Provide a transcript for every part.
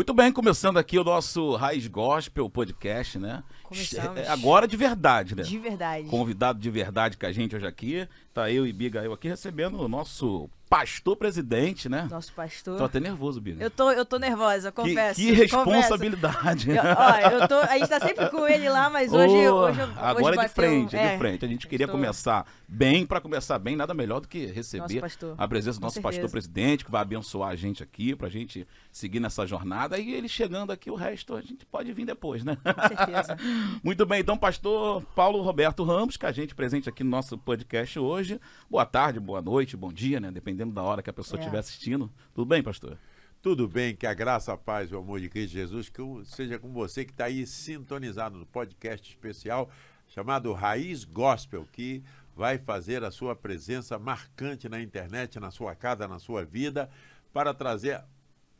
Muito bem, começando aqui o nosso Raiz Gospel podcast, né? Começamos. É, Agora de verdade, né? De verdade. Convidado de verdade com a gente hoje aqui. Tá eu e Biga eu aqui recebendo o nosso pastor presidente, né? Nosso pastor. Tô até nervoso, Biga. Eu tô, eu tô nervosa, Que, confesso. que responsabilidade. Eu, ó, eu tô, a gente tá sempre com ele lá, mas hoje, Ô, hoje, eu- agora hoje é de frente, é de é, frente. A gente queria estou- começar bem, para começar bem, nada melhor do que receber a presença do nosso pastor presidente, que vai abençoar a gente aqui, pra gente seguir nessa jornada. E ele chegando aqui, o resto a gente pode vir depois, né? Com certeza. Muito bem, então, pastor Paulo Roberto Ramos, com a gente presente aqui no nosso podcast hoje. Boa tarde, boa noite, bom dia, né? Dependendo da hora que a pessoa É. estiver assistindo. Tudo bem, pastor? Tudo bem, que a graça, a paz e o amor de Cristo Jesus que seja com você que está aí sintonizado no podcast especial chamado Raiz Gospel, que vai fazer a sua presença marcante na internet, na sua casa, na sua vida, para trazer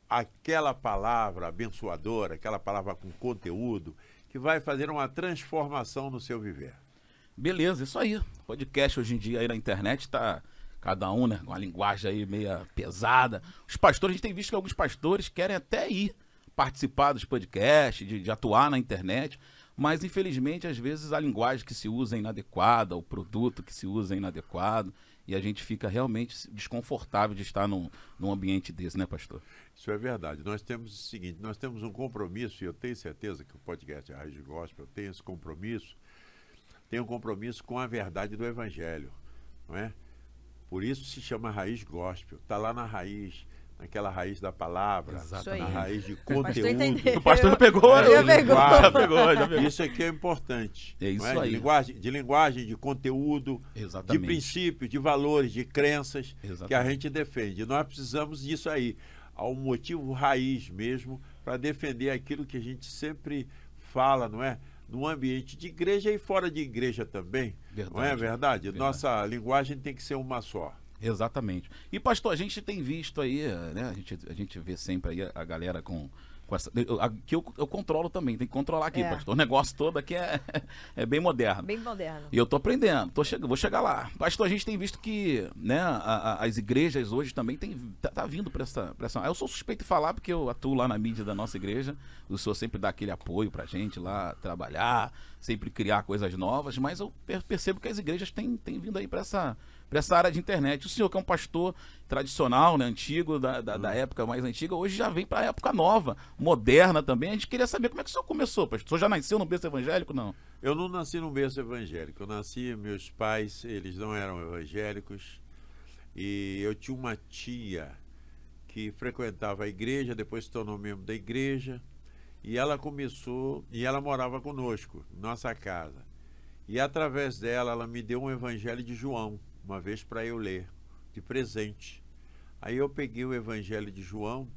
aquela palavra abençoadora, aquela palavra com conteúdo, que vai fazer uma transformação no seu viver. Beleza, isso aí. Podcast hoje em dia aí na internet tá cada um, né, com a linguagem aí meia pesada. Os pastores, a gente tem visto que alguns pastores querem até ir participar dos podcasts, de, de atuar na internet, mas infelizmente às vezes a linguagem que se usa é inadequada, o produto que se usa é inadequado, e a gente fica realmente desconfortável de estar num, num ambiente desse, né, pastor? Isso é verdade. Nós temos o seguinte, nós temos um compromisso, e eu tenho certeza que o podcast Raiz Gospel tem esse compromisso, tem um compromisso com a verdade do Evangelho, não é? Por isso se chama Raiz Gospel. Está lá na raiz, naquela raiz da palavra, Exatamente. na raiz de conteúdo. entendeu. O pastor já pegou, Já né? pegou. Já pegou, já pegou. Isso aqui é importante. É isso não aí. De linguagem, de linguagem, de conteúdo, de Exatamente. princípios, de valores, de crenças que a Exatamente. gente defende. Nós precisamos disso aí. Há um motivo raiz mesmo para defender aquilo que a gente sempre fala, não é? No ambiente de igreja e fora de igreja também. Não é Verdade. verdade? Verdade. Nossa linguagem tem que ser uma só. Exatamente. E, pastor, a gente tem visto aí, né? A gente, a gente vê sempre aí a, a galera com, com essa. eu- Aqui eu, eu controlo também, tem que controlar aqui, É. pastor. O negócio todo aqui é, é bem moderno. Bem moderno. E eu tô aprendendo, tô chegando, vou chegar lá. Pastor, a gente tem visto que né, a- a- as igrejas hoje também tem, tá, tá vindo para essa, pra essa. Eu sou suspeito de falar porque eu atuo lá na mídia da nossa igreja. O senhor sempre dá aquele apoio pra gente lá trabalhar, sempre criar coisas novas, mas eu per- percebo que as igrejas têm, têm vindo aí para essa, pra essa área de internet. O senhor, que é um pastor tradicional, né, antigo, da, da, da época mais antiga, hoje já vem para a época nova, moderna também. A gente queria saber como é que o senhor começou, pastor. O senhor já nasceu no berço evangélico? Não. Eu não nasci num berço evangélico. Eu nasci, meus pais, eles não eram evangélicos. E eu tinha uma tia que frequentava a igreja, depois se tornou membro da igreja. E ela começou, e ela morava conosco, nossa casa. E através dela, ela me deu um evangelho de João, uma vez para eu ler, de presente. Aí eu peguei o evangelho de João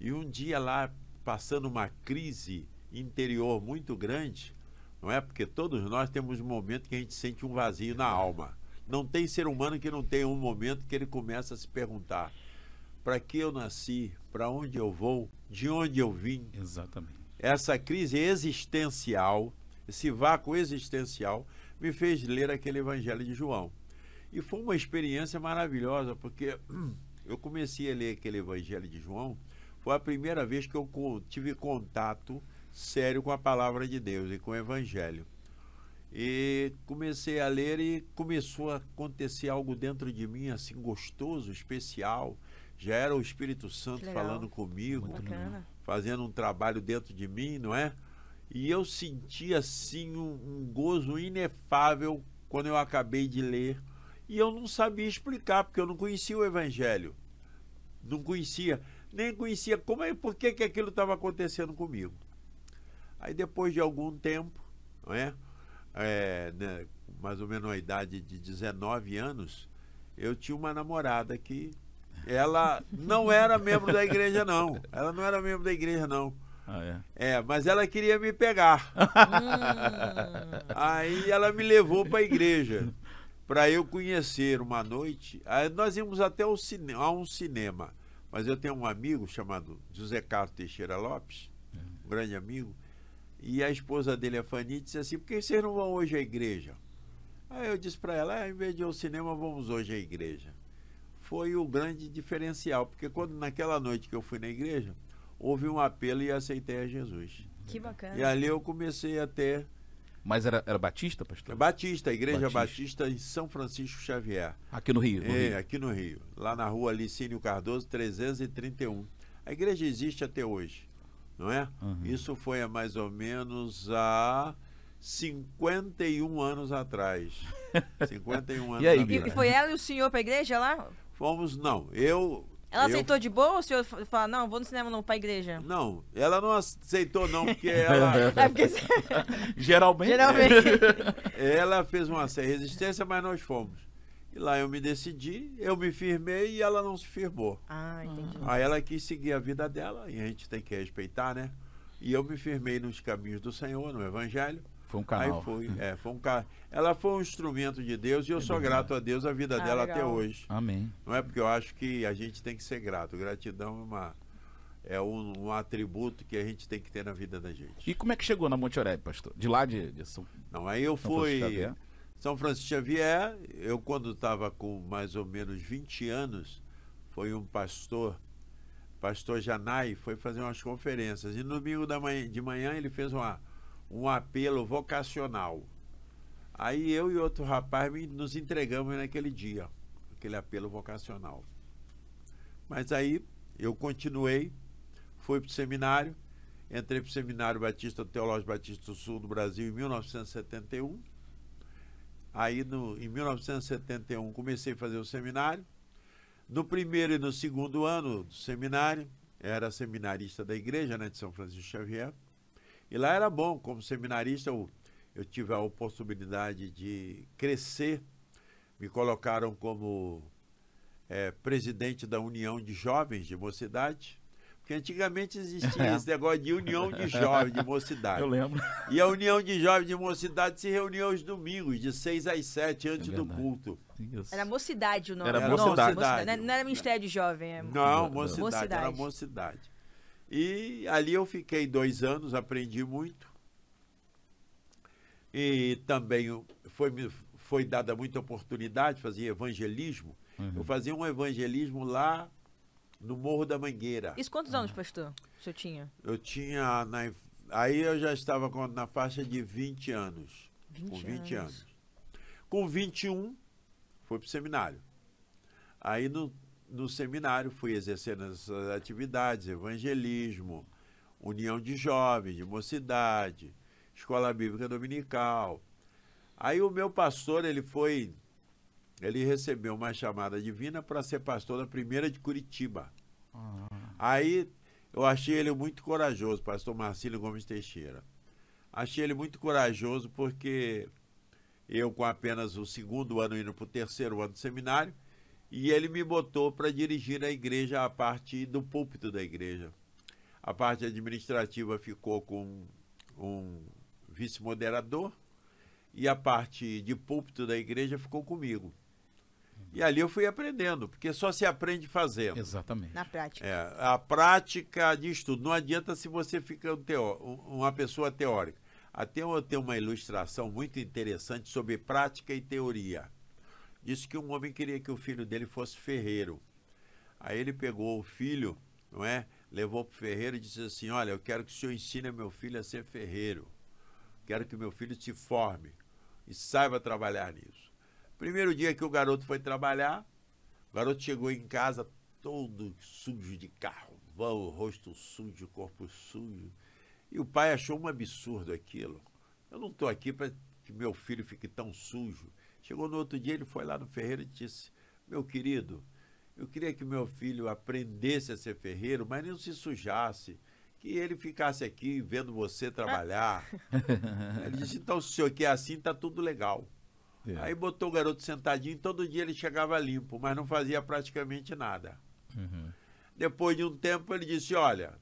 e um dia lá, passando uma crise interior muito grande, não é? Porque todos nós temos um momento que a gente sente um vazio na alma. Não tem ser humano que não tenha um momento que ele começa a se perguntar: para que eu nasci? Para onde eu vou? De onde eu vim? Exatamente. Essa crise existencial, esse vácuo existencial, me fez ler aquele Evangelho de João. E foi uma experiência maravilhosa, porque eu comecei a ler aquele Evangelho de João, foi a primeira vez que eu tive contato sério com a palavra de Deus e com o Evangelho. E comecei a ler e começou a acontecer algo dentro de mim, assim, gostoso, especial. Já era o Espírito Santo falando comigo fazendo um trabalho dentro de mim, não é? E eu senti assim um, um gozo inefável quando eu acabei de ler. E eu não sabia explicar, porque eu não conhecia o Evangelho. Não conhecia, nem conhecia como é, por que, que aquilo estava acontecendo comigo. Aí depois de algum tempo, não é? É, né, mais ou menos a idade de 19 anos, eu tinha uma namorada que ela não era membro da igreja, não. Ela não era membro da igreja, não. Ah, é. É, mas ela queria me pegar. Hum, Aí ela me levou para a igreja para eu conhecer uma noite. Aí nós íamos até o cine a um cinema. Mas eu tenho um amigo chamado José Carlos Teixeira Lopes, um grande amigo, e a esposa dele, a Fanny, disse assim: por que vocês não vão hoje à igreja? Aí eu disse para ela: ah, em vez de ir ao cinema, vamos hoje à igreja. Foi o grande diferencial, porque quando naquela noite que eu fui na igreja, houve um apelo e aceitei a Jesus. Que bacana. E ali eu comecei a ter Mas era, era Batista, pastor? Batista, a Igreja Batista. Batista, em São Francisco Xavier. Aqui no Rio. no É, Rio. aqui no Rio. Lá na rua Licínio Cardoso, 331. A igreja existe até hoje, não é? Uhum. Isso foi há mais ou menos há 51 anos atrás. 51 anos E aí, atrás. e foi ela e o senhor pra igreja lá? Fomos, não, eu... Ela eu- aceitou de boa ou o senhor fa- fala, não, vou no cinema não, pra igreja? Não, ela não aceitou não, porque ela, É porque Geralmente. geralmente. ela fez uma certa resistência, mas nós fomos. E lá eu me decidi, eu me firmei e ela não se firmou. Ah, entendi. Aí ela quis seguir a vida dela e a gente tem que respeitar, né? E eu me firmei nos caminhos do Senhor, no Evangelho. Foi um canal. Aí foi, é, foi um ca... Ela foi um instrumento de Deus e eu É sou grato a Deus a vida Ah, dela legal. até hoje. Amém. Não é porque eu acho que a gente tem que ser grato. Gratidão é, uma, é um, um atributo que a gente tem que ter na vida da gente. E como é que chegou na Monte Oreb, pastor? De lá de, de São, Não, aí eu São fui? São Francisco Xavier, eu quando estava com mais ou menos 20 anos, foi um pastor, pastor Janai, foi fazer umas conferências. E no domingo da manhã, de manhã ele fez uma, um apelo vocacional. Aí eu e outro rapaz nos entregamos naquele dia, aquele apelo vocacional. Mas aí eu continuei, fui para o seminário, entrei para o Seminário Batista Teológico Batista do Sul do Brasil em 1971. Aí no, em 1971 comecei a fazer o seminário. No primeiro e no segundo ano do seminário, era seminarista da igreja né, de São Francisco Xavier. E lá era bom, como seminarista, eu, eu tive a oportunidade de crescer. Me colocaram como eh, presidente da União de Jovens de Mocidade. Porque antigamente existia É. esse negócio de união de jovens de mocidade. Eu lembro. E a União de Jovens de Mocidade se reunia aos domingos, de 6 às 7, antes É do culto. Isso. Era mocidade o nome. Era Não, Mocidade. Não, era- não era Ministério de Jovem. É... Não, Não, mocidade, era Mocidade. E ali eu fiquei dois anos, aprendi muito. E também foi, me- foi dada muita oportunidade de fazer evangelismo. Uhum. Eu fazia um evangelismo lá no Morro da Mangueira. Isso quantos anos, pastor? O senhor tinha? Eu tinha. na- aí eu já estava com- na faixa de 20 anos. 20 com 20 anos. anos. Com 21, fui para o seminário. Aí no, no seminário fui exercendo essas atividades, evangelismo, união de jovens, de mocidade, escola bíblica dominical. Aí o meu pastor, ele foi, ele recebeu uma chamada divina para ser pastor da primeira de Curitiba. Ah, Aí eu achei ele muito corajoso, pastor Marcílio Gomes Teixeira. Achei ele muito corajoso porque eu, com apenas o segundo ano, indo para o terceiro ano do seminário, e ele me botou para dirigir a igreja, a parte do púlpito da igreja. A parte administrativa ficou com um vice-moderador e a parte de púlpito da igreja ficou comigo. E ali eu fui aprendendo, porque só se aprende fazendo. exatamente. Na prática. É, a prática de estudo. Não adianta se você fica um teó- um- uma pessoa teórica. Até eu tenho uma ilustração muito interessante sobre prática e teoria. Disse que um homem queria que o filho dele fosse ferreiro. Aí ele pegou o filho, não é? Levou para o ferreiro e disse assim: Olha, eu quero que o senhor ensine meu filho a ser ferreiro. Quero que meu filho se forme e saiba trabalhar nisso. Primeiro dia que o garoto foi trabalhar, o garoto chegou em casa todo sujo de carvão, rosto sujo, corpo sujo. E o pai achou um absurdo aquilo. Eu não estou aqui para que meu filho fique tão sujo. Chegou no outro dia, ele foi lá no ferreiro e disse: Meu querido, eu queria que meu filho aprendesse a ser ferreiro, mas não se sujasse. Que ele ficasse aqui vendo você trabalhar. ele disse: Então, se o senhor quer assim, tá tudo legal. É. Aí botou o garoto sentadinho, todo dia ele chegava limpo, mas não fazia praticamente nada. Uhum. Depois de um tempo ele disse, olha,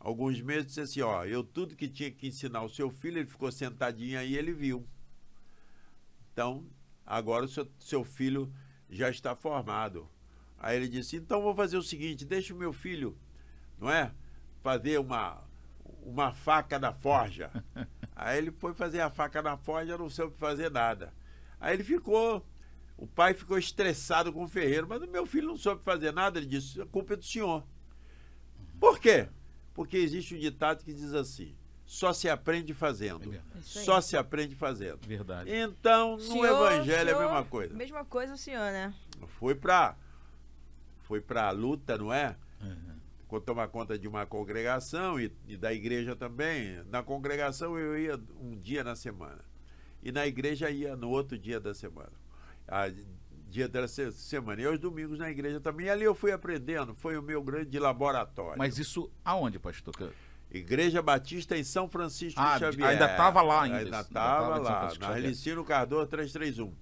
alguns meses disse assim, ó, eu tudo que tinha que ensinar o seu filho, ele ficou sentadinho aí, ele viu. Então, agora o seu, seu filho já está formado. Aí ele disse, então vou fazer o seguinte, deixa o meu filho, não é? Fazer uma, uma faca na forja. Aí ele foi fazer a faca na forja, não soube fazer nada. Aí ele ficou, o pai ficou estressado com o ferreiro, mas o meu filho não soube fazer nada. Ele disse: a culpa é do senhor. Por quê? Porque existe um ditado que diz assim: só se aprende É fazendo. aí. Só se aprende fazendo. Verdade. Então, no Senhor- evangelho é a senhor- mesma coisa. Mesma coisa o senhor, né? Foi pra foi pra luta, não é? Uhum. Quando tomar conta de uma congregação e, e da igreja também. Na congregação eu ia um dia na semana. E na igreja ia no outro dia da semana. A, dia da se- semana. E aos domingos na igreja também. E ali eu fui aprendendo. Foi o meu grande laboratório. Mas isso aonde, pastor? Igreja Batista em São Francisco Ah, de Xavier. ainda tava lá ainda Ainda estava lá, na. Relicino Cardoso 331.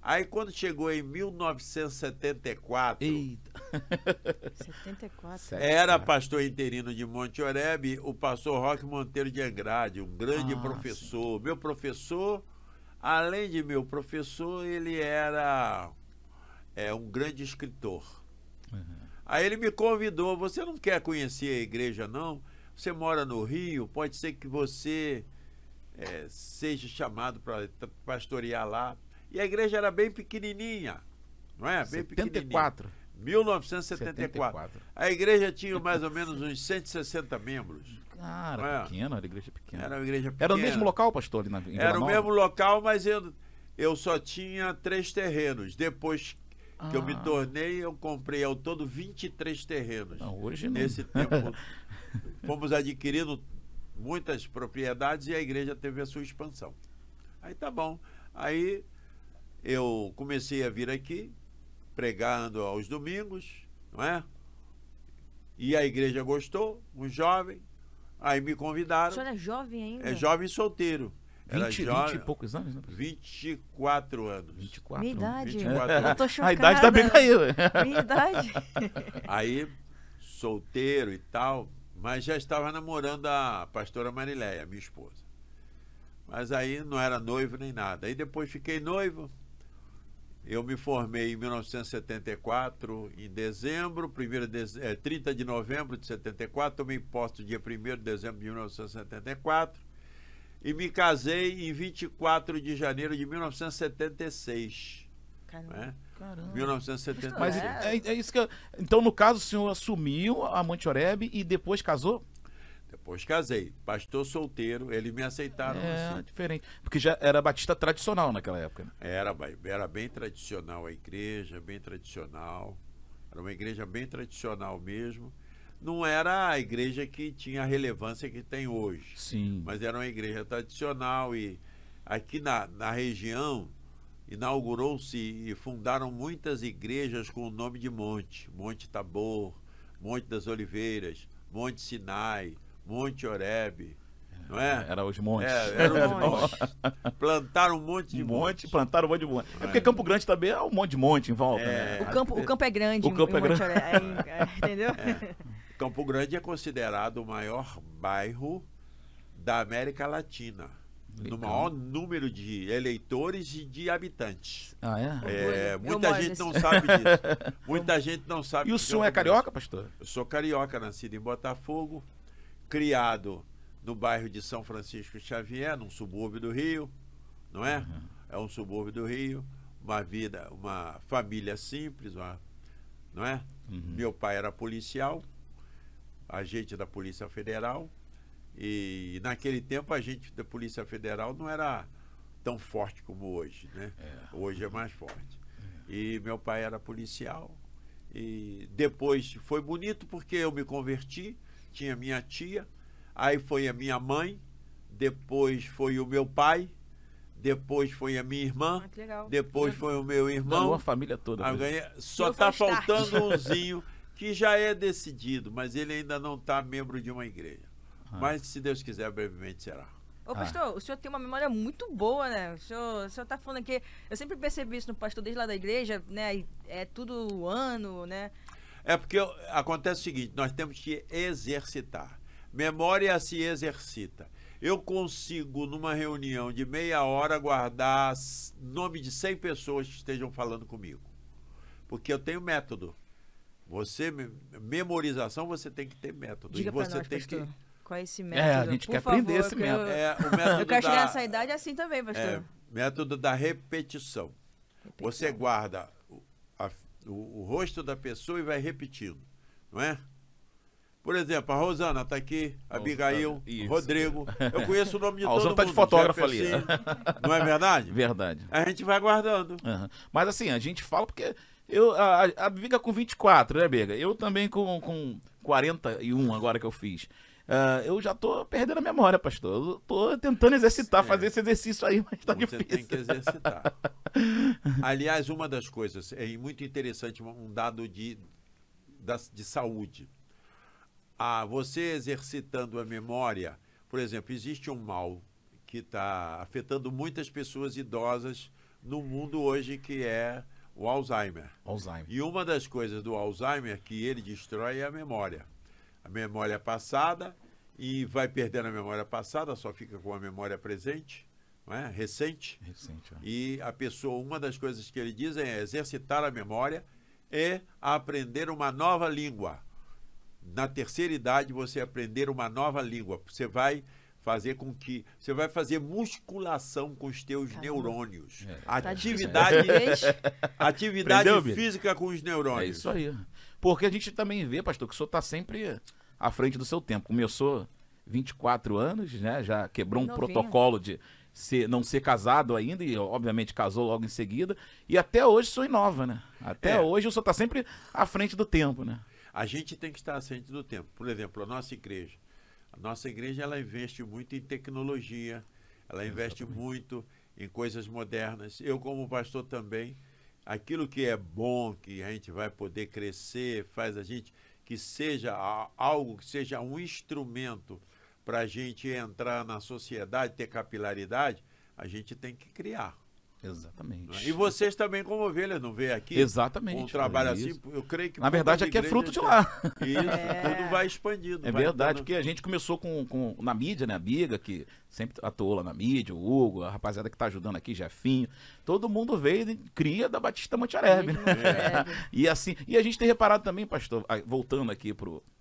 Aí quando chegou em 1974, Eita. 74. Certo. era pastor interino de Monte Oreb, o pastor Roque Monteiro de Andrade, um grande Ah, professor. Meu professor, além de meu professor, ele era é, um grande escritor. Uhum. Aí ele me convidou, você não quer conhecer a igreja não? Você mora no Rio, pode ser que você é, seja chamado para pastorear lá. E a igreja era bem pequenininha, não é? Bem pequenininha. 74. 1974. 74. A igreja tinha mais ou menos uns 160 membros. Cara, É. pequena, era igreja pequena. Era uma igreja pequena. Era o mesmo local, pastor, ali na em Era o mesmo local, mas eu, eu só tinha três terrenos. Depois que eu me Ah. tornei, eu comprei ao todo 23 terrenos. Não, hoje não. Nesse tempo, fomos adquirindo muitas propriedades e a igreja teve a sua expansão. Aí tá bom. Aí eu comecei a vir aqui, pregando aos domingos, não é? E a igreja gostou, um jovem. Aí me O convidaram. senhor é jovem ainda? É jovem solteiro. Era 20, 20 jovem, e poucos anos, né? 24 anos. 24. Minha idade. 24 Eu tô chocada. A idade tá bem caiu. Minha idade. Aí, solteiro e tal, mas já estava namorando a pastora Marileia, minha esposa. Mas aí não era noivo nem nada. Aí depois fiquei noivo. Eu me formei em 1974, em dezembro, primeiro de, eh, 30 de novembro de 74, tomei posse dia 1 de dezembro de 1974 e me casei em 24 de janeiro de 1976. Caramba. Né? Caramba. 1976. Mas É. é, é isso que eu- Então, no caso, o senhor assumiu a Monte Oreb e depois casou? Depois casei. Pastor solteiro, eles me aceitaram é, assim. diferente. Porque já era batista tradicional naquela época. né? Era, era bem tradicional a igreja, bem tradicional. Era uma igreja bem tradicional mesmo. Não era a igreja que tinha a relevância que tem hoje, Sim. mas era uma igreja tradicional e aqui na, na região inaugurou-se e fundaram muitas igrejas com o nome de monte. Monte Tabor, Monte das Oliveiras, Monte Sinai, Monte Oreb, não é? Era os montes. É, eram os Monte. montes. Plantaram um monte de um monte, monte. plantaram um monte de monte. É porque Campo Grande também é um monte de monte em volta. É. né? O campo, o campo é grande. O campo é grande. É, é, entendeu? Campo Grande é considerado o maior bairro da América Latina. No Legal. maior número de eleitores e de habitantes. Ah, é? É, Eu muita gente não sabe disso. Muita gente não sabe. E o senhor é carioca, pastor? Eu sou carioca, nascido em Botafogo, criado no bairro de São Francisco Xavier, num subúrbio do Rio, não é? É um subúrbio do Rio, uma vida, uma família simples, uma- não é? Uhum. Meu pai era policial, agente da Polícia Federal, e naquele tempo a gente da Polícia Federal não era tão forte como hoje, né? Hoje é mais forte. E meu pai era policial. E depois foi bonito porque eu me converti, tinha minha tia, aí foi a minha mãe, depois foi o meu pai, depois foi a minha irmã, Ah, que legal. depois foi o meu Ganhou irmão. a família toda. Ah, Só Meu está faltando umzinho que já é decidido, mas ele ainda não está membro de uma igreja. Ah. Mas se Deus quiser, brevemente será. Ô, pastor, o senhor tem uma memória muito boa, né? O senhor, o senhor tá falando aqui. Eu sempre percebi isso no pastor desde lá da igreja, né? É tudo ano, né? É porque acontece o seguinte: nós temos que exercitar. Memória se exercita. Eu consigo, numa reunião de meia hora, guardar nome de 100 pessoas que estejam falando comigo. Porque eu tenho método. Você, me- memorização, você tem que ter método. Diga e você nós, tem pastor. que. Qual é esse É, método? a gente Por quer favor, aprender esse que eu- método. É, o método Eu quero chegar da- nessa idade assim também, pastor. É, método da repetição. Você guarda o, a- o- o rosto da pessoa e vai repetindo, não é? Por exemplo, a Rosana está aqui, a Abigail, Isso. Rodrigo. Eu conheço o nome de Ah, o todo Zano mundo. tá de fotógrafo ali. Jefferson, Não é verdade? Verdade. A gente vai guardando. Aham. Mas assim, a gente fala porque eu, a, a- a Biga com 24, né, Biga? Eu também com, com 41 agora que eu fiz. Ah, eu já tô perdendo a memória, pastor. Eu tô tentando exercitar, fazer esse exercício aí, mas tá Você difícil. tem que exercitar. Aliás, uma das coisas, é muito interessante, um dado de, de saúde. Ah, você exercitando a memória, por exemplo, existe um mal que está afetando muitas pessoas idosas no mundo hoje, que é o Alzheimer. Alzheimer. E uma das coisas do Alzheimer que ele destrói é a memória. A memória passada e vai perdendo a memória passada, só fica com a memória presente, não é? recente. Recente, ó. E a pessoa, uma das coisas que ele diz é exercitar a memória e aprender uma nova língua. Na terceira idade, você aprender uma nova língua. Você vai fazer com que. Você vai fazer musculação com os teus Caramba. neurônios. É. Tá Atividade, atividade Aprendeu, Bia? física com os neurônios. É isso aí. Porque a gente também vê, pastor, que o senhor tá sempre à frente do seu tempo. Começou 24 anos, né? Já quebrou um Novinho. protocolo de ser, não ser casado ainda e, obviamente, casou logo em seguida. E até hoje senhor inova, né? Até É. hoje o senhor tá sempre à frente do tempo, né? A gente tem que estar à frente do tempo. Por exemplo, a nossa igreja. A nossa igreja ela investe muito em tecnologia, ela investe muito em coisas modernas. Eu, como pastor, também. Aquilo que é bom, que a gente vai poder crescer, faz a gente que seja algo que seja um instrumento para a gente entrar na sociedade, ter capilaridade, a gente tem que criar. É? Exatamente. E vocês também, como ovelhas, não vê aqui? Exatamente. Um trabalho Isso. assim, eu creio que. Na verdade, aqui é fruto de lá. Isso, É. tudo vai expandindo. É vai verdade, dando- porque a gente começou com, com- na mídia, né? A Biga, que sempre atuou lá na mídia, o Hugo, a rapaziada que tá ajudando aqui, Jefinho. Todo mundo veio e cria da Batista Montiareb, né? É. E assim, e a gente tem reparado também, pastor, voltando aqui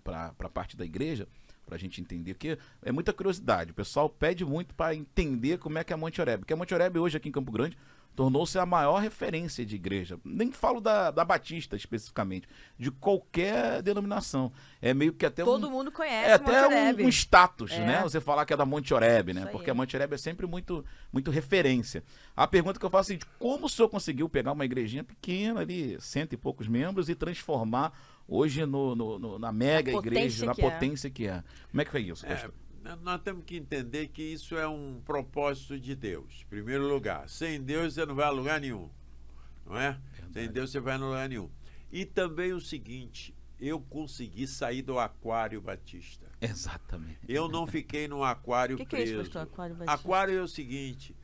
para a parte da igreja, para a gente entender, porque é muita curiosidade. O pessoal pede muito para entender como é que é a Monte Oreb. Porque a Monte Oreb hoje aqui em Campo Grande tornou-se a maior referência de igreja. Nem falo da, da Batista especificamente, de qualquer denominação. É meio que até Todo um, mundo conhece é até um, um status, É. né? Você falar que é da Monte Oreb, né? Isso aí. Porque a Monte Oreb é sempre muito, muito referência. A pergunta que eu faço é seguinte, como o senhor conseguiu pegar uma igrejinha pequena ali, cento e poucos membros, e transformar hoje no, no- no- na mega Na igreja, na é. potência que é? Como é que foi isso, É, pastor? nós temos que entender que isso é um propósito de Deus. Em primeiro lugar, sem Deus você não vai a lugar nenhum. Não é? Sem Deus você vai a lugar nenhum. E também o seguinte, eu consegui sair do aquário batista. Exatamente. Eu não fiquei no aquário O que, que é preso. isso, pastor? Aquário Batista? Aquário é o seguinte: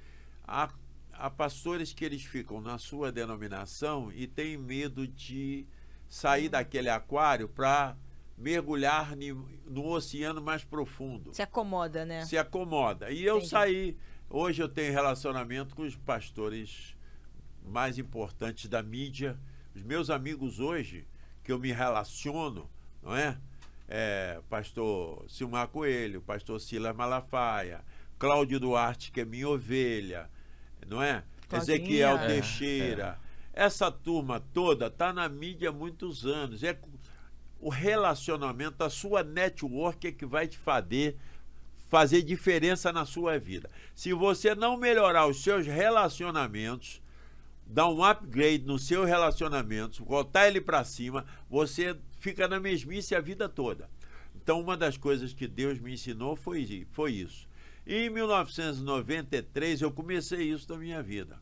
há, há pastores que eles ficam na sua denominação e têm medo de sair daquele aquário para mergulhar ni- no oceano mais profundo. Se acomoda, né? Se acomoda. E eu Entendi. saí. Hoje eu tenho relacionamento com os pastores mais importantes da mídia. Os meus amigos hoje, que eu me relaciono, não é? É, pastor Silmar Coelho, pastor Silas Malafaia, Cláudio Duarte, que é minha ovelha, não é? Claudinha. Ezequiel É, Teixeira. Essa turma toda está na mídia há muitos anos. É o relacionamento, a sua network é que vai te fazer fazer diferença na sua vida. Se você não melhorar os seus relacionamentos, dar um upgrade no seu relacionamento, botar ele para cima, você fica na mesmice a vida toda. Então, uma das coisas que Deus me ensinou foi, foi isso. Em 1993, eu comecei isso na minha vida.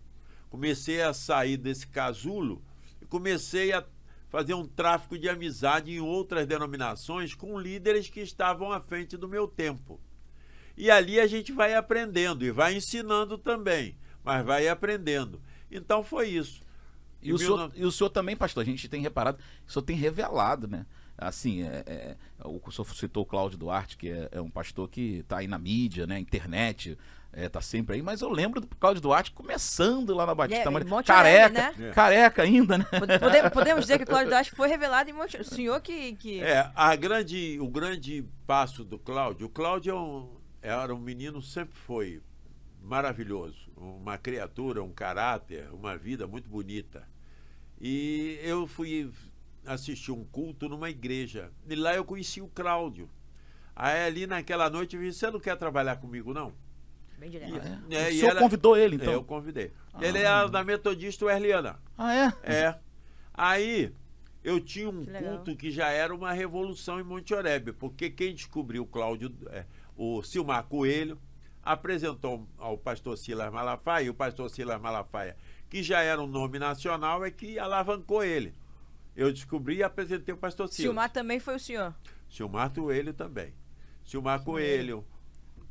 Comecei a sair desse casulo e comecei a fazer um tráfico de amizade em outras denominações com líderes que estavam à frente do meu tempo. E ali a gente vai aprendendo e vai ensinando também, mas vai aprendendo. Então foi isso. E Em o, senhor, 19 e o senhor também, pastor, a gente tem reparado, o senhor tem revelado, né? Assim, é, é, o senhor citou o Cláudio Duarte, que é, é um pastor que está aí na mídia, né? Internet, é, tá sempre aí, mas eu lembro do Cláudio Duarte começando lá na Batista É, Maria. Careca, né? careca ainda, né? Pode- pode- Podemos dizer que o Cláudio Duarte foi revelado em Monte... O senhor que... que... É, a grande, o grande passo do Cláudio, o Cláudio é um- era um menino, sempre foi maravilhoso, uma criatura, um caráter, uma vida muito bonita. E eu fui assistir um culto numa igreja. E lá eu conheci o Cláudio. Aí ali naquela noite eu disse, você não quer trabalhar comigo, não? Bem direto. Ah, é? É, o e senhor ela- convidou ele, então? Eu convidei. Ah. Ele é da Metodista Werliana. Ah, é? É. Aí eu tinha um Que culto que já era uma revolução em Monte Oreb, porque quem descobriu o Cláudio, é, o Silmar Coelho, apresentou ao pastor Silas Malafaia, e o pastor Silas Malafaia, que já era um nome nacional, é que alavancou ele. Eu descobri e apresentei o pastor Silas. Silmar também foi o senhor. Silmar Coelho também. Silmar Coelho.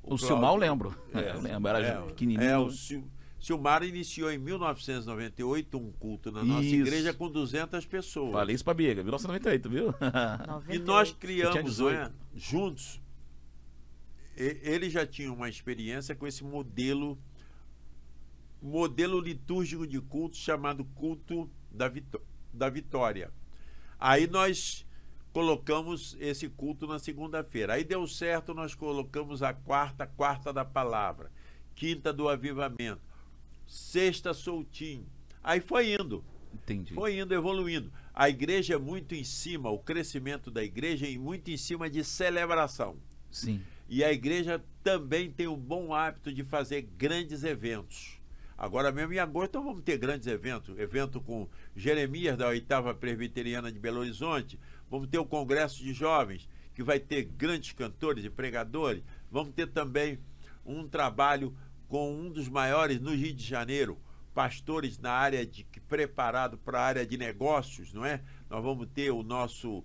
O Silmar eu lembro. É, eu lembro, era é, pequenininho. É, o Sil- Silmar iniciou em 1998 um culto na nossa Isso. igreja com 200 pessoas. Falei isso pra Biga, 1998, viu? E nós 98. criamos Eu tinha não é, juntos. E- Ele já tinha uma experiência com esse modelo modelo litúrgico de culto chamado culto da, vitó- da vitória. Aí nós colocamos esse culto na segunda-feira. Aí deu certo, nós colocamos a quarta, quarta da palavra, quinta do avivamento, sexta soltinho. Aí foi indo. Entendi. Foi indo, evoluindo. A igreja é muito em cima, o crescimento da igreja é muito em cima de celebração. Sim. E a igreja também tem o bom hábito de fazer grandes eventos. Agora mesmo em agosto vamos ter grandes eventos. Evento com Jeremias, da oitava presbiteriana de Belo Horizonte. Vamos ter o Congresso de Jovens, que vai ter grandes cantores e pregadores. Vamos ter também um trabalho com um dos maiores no Rio de Janeiro, pastores na área de preparado para a área de negócios, não é? Nós vamos ter o nosso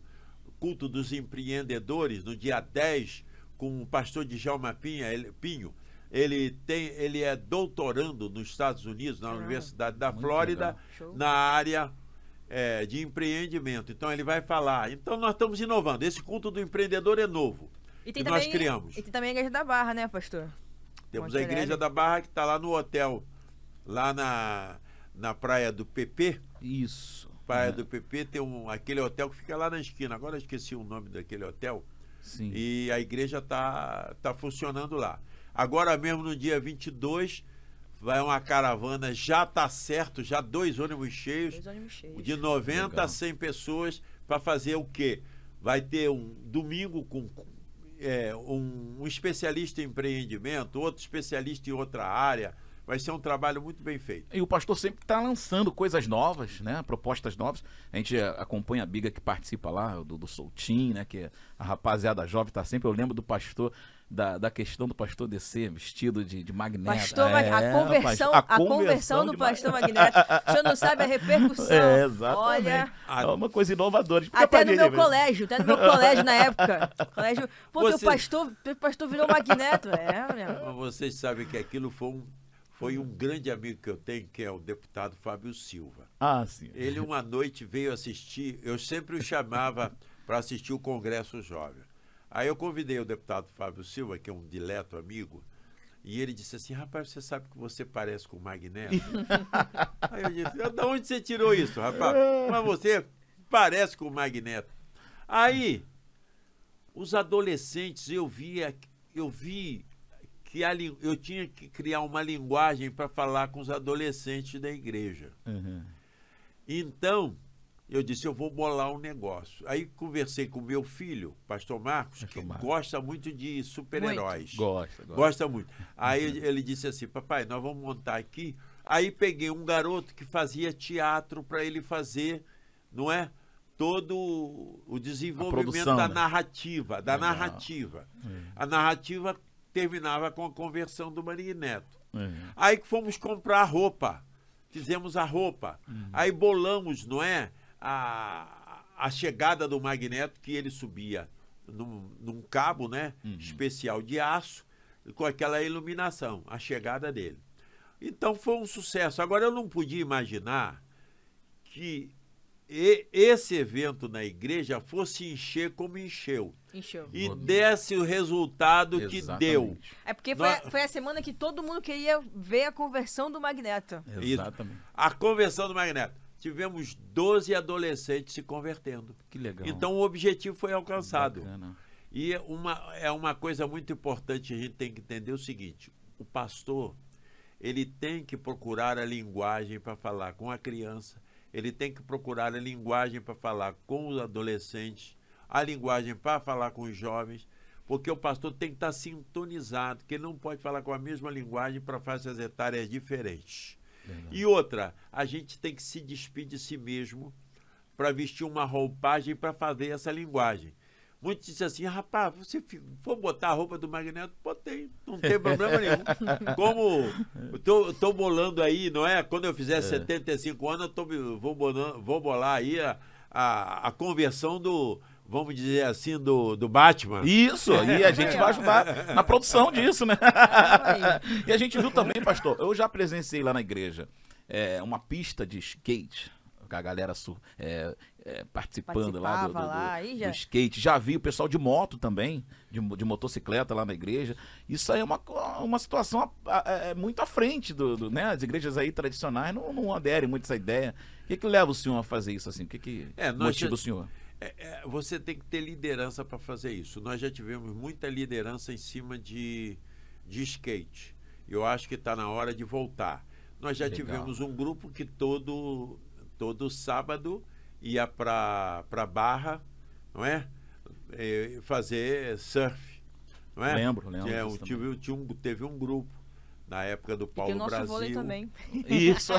culto dos empreendedores no dia 10 com o pastor Djalma Pinha, ele, Pinho. Ele tem, ele é doutorando nos Estados Unidos, na Caramba. Universidade da Flórida, na área é, de empreendimento. Então ele vai falar. Então nós estamos inovando. Esse culto do empreendedor é novo. E que nós criamos. E tem também a igreja da Barra, né, pastor? Temos Monte a Igreja da Barra que está lá no hotel, lá na, na praia do PP. Isso. Praia É, do PP tem um, aquele hotel que fica lá na esquina. Agora eu esqueci o nome daquele hotel. Sim. E a igreja está tá funcionando lá. Agora mesmo no dia 22 vai uma caravana, já está certo, já dois ônibus cheios, Dois ônibus cheios. de 90 Legal. a 100 pessoas para fazer o quê? Vai ter um domingo com é, um, um especialista em empreendimento, outro especialista em outra área. Vai ser um trabalho muito bem feito. E o pastor sempre está lançando coisas novas, né? Propostas novas. A gente eh, acompanha a Biga que participa lá, do, do Soltim, né? Que a rapaziada jovem está sempre. Eu lembro do pastor, da, da questão do pastor descer vestido de, de magneto. Pastor, Mag- a É, conversão, pastor, a conversão do de pastor Mag- Magneto. O senhor não sabe a repercussão. É, exatamente. Olha, É uma coisa inovadora. Até no meu velho. colégio, até no meu colégio na época. Colégio, pô, teu Você- pastor, teu pastor virou Magneto. É. Mas vocês sabem que aquilo foi um, foi um grande amigo que eu tenho, que é o deputado Fábio Silva. Ah, sim. Ele uma noite veio assistir, eu sempre o chamava para assistir o Congresso Jovem. Aí eu convidei o deputado Fábio Silva, que é um dileto amigo, e ele disse assim, rapaz, você sabe que você parece com o Magneto? Aí eu disse, da onde você tirou isso, rapaz? Mas você parece com o Magneto. Aí, os adolescentes, eu via, eu vi que a eu tinha que criar uma linguagem para falar com os adolescentes da igreja. Uhum. Então, eu disse, eu vou bolar um negócio. Aí conversei com meu filho, pastor Marcos, Pastor que Marcos. gosta muito de super-heróis. Gosta, gosta. Gosta muito. Aí ele- ele disse assim, papai, nós vamos montar aqui. Aí peguei um garoto que fazia teatro para ele fazer, não é? Todo o desenvolvimento produção, da né? narrativa, da Legal. narrativa. A narrativa terminava com a conversão do Magneto. Uhum. Aí que fomos comprar roupa. Fizemos a roupa. Aí bolamos, não é? A, a chegada do magneto, que ele subia num, num cabo, né? Especial de aço, com aquela iluminação, a chegada dele. Então foi um sucesso. Agora eu não podia imaginar que e- esse evento na igreja fosse encher como encheu. Encheu. E desse o resultado que deu. Exatamente. É porque foi, a- Nós- foi a semana que todo mundo queria ver a conversão do Magneto. Isso. Exatamente. A conversão do Magneto. Tivemos 12 adolescentes se convertendo. Que legal. Então o objetivo foi alcançado. Bacana. E uma, é uma coisa muito importante, a gente tem que entender o seguinte: o pastor ele tem que procurar a linguagem para falar com a criança, ele tem que procurar a linguagem para falar com os adolescentes, a linguagem para falar com os jovens, porque o pastor tem que estar sintonizado, que ele não pode falar com a mesma linguagem para faixas etárias diferentes. Verdade. E outra, a gente tem que se despedir de si mesmo para vestir uma roupagem para fazer essa linguagem. Muitos dizem assim, rapaz, você for botar a roupa do Magneto, botei, não tem problema nenhum. Como tô, tô bolando aí, não é? Quando eu fizer é. 75 anos, eu tô, vou, bolando, vou bolar aí a, a, a conversão do, vamos dizer assim, do, do Batman. Isso, e a gente vai ajudar na produção disso, né? e a gente viu também, pastor, eu já presenciei lá na igreja é, uma pista de skate com a galera é, é, participando lá, do, do, lá do, já... do, skate. Já vi o pessoal de moto também, de, de motocicleta lá na igreja. Isso aí é uma, uma situação é, muito à frente do, do, né? As igrejas aí tradicionais não, não aderem muito a essa ideia. O que, que leva o senhor a fazer isso assim? O que, que é, motiva já... o senhor? É, é, você tem que ter liderança para fazer isso. Nós já tivemos muita liderança em cima de, de skate. Eu acho que está na hora de voltar. Nós já Legal. tivemos um grupo que todo todo sábado ia para Barra, não é? E fazer surf, não é? Lembro, lembro. Tinha, um, tive, um, teve um grupo na época do Paulo e nosso Brasil. Vôlei também. Isso.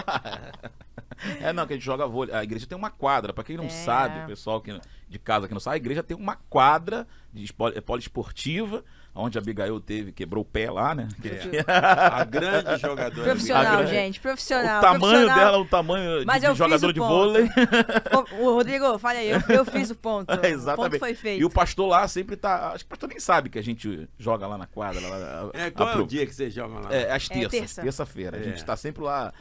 é, não, que a gente joga vôlei. A igreja tem uma quadra. Para quem não é. sabe, o pessoal que, de casa que não sabe, a igreja tem uma quadra de poliesportiva onde a Abigail teve, quebrou o pé lá, né? É. a grande jogadora. Profissional, grande... gente, profissional. O tamanho profissional. dela, o tamanho Mas de, de jogador de vôlei. O, o Rodrigo, fala aí, eu, eu, fiz o ponto. É, exatamente. O ponto foi feito. E o pastor lá sempre tá. Acho que o pastor nem sabe que a gente joga lá na quadra. Lá, é, qual a, é o dia que você joga lá? É, às terças, é, terça. terça-feira. É. A gente tá sempre lá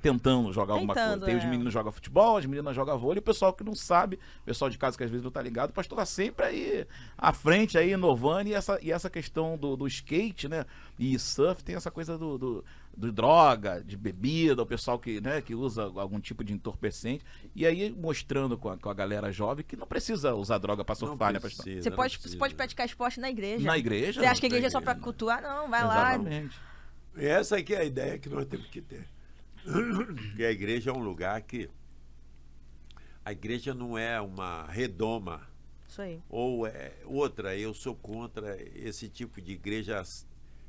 tentando jogar tentando, alguma coisa. Tem os é. meninos jogam futebol, as meninas jogam vôlei, o pessoal que não sabe, o pessoal de casa que às vezes não tá ligado, o pastor tá sempre aí à frente, aí inovando, e essa, e essa questão do, do skate, né? E surf tem essa coisa do, do, do, droga, de bebida, o pessoal que, né, que usa algum tipo de entorpecente. E aí mostrando com a, com a galera jovem que não precisa usar droga para surfar, né, pastor? Você pode, você pode praticar esporte na igreja. Na igreja? Você acha que a igreja é só para cultuar? Não, vai Exatamente. lá. Essa aqui é a ideia que nós temos que ter. Que a igreja é um lugar que a igreja não é uma redoma. Isso aí. Ou é outra, eu sou contra esse tipo de igreja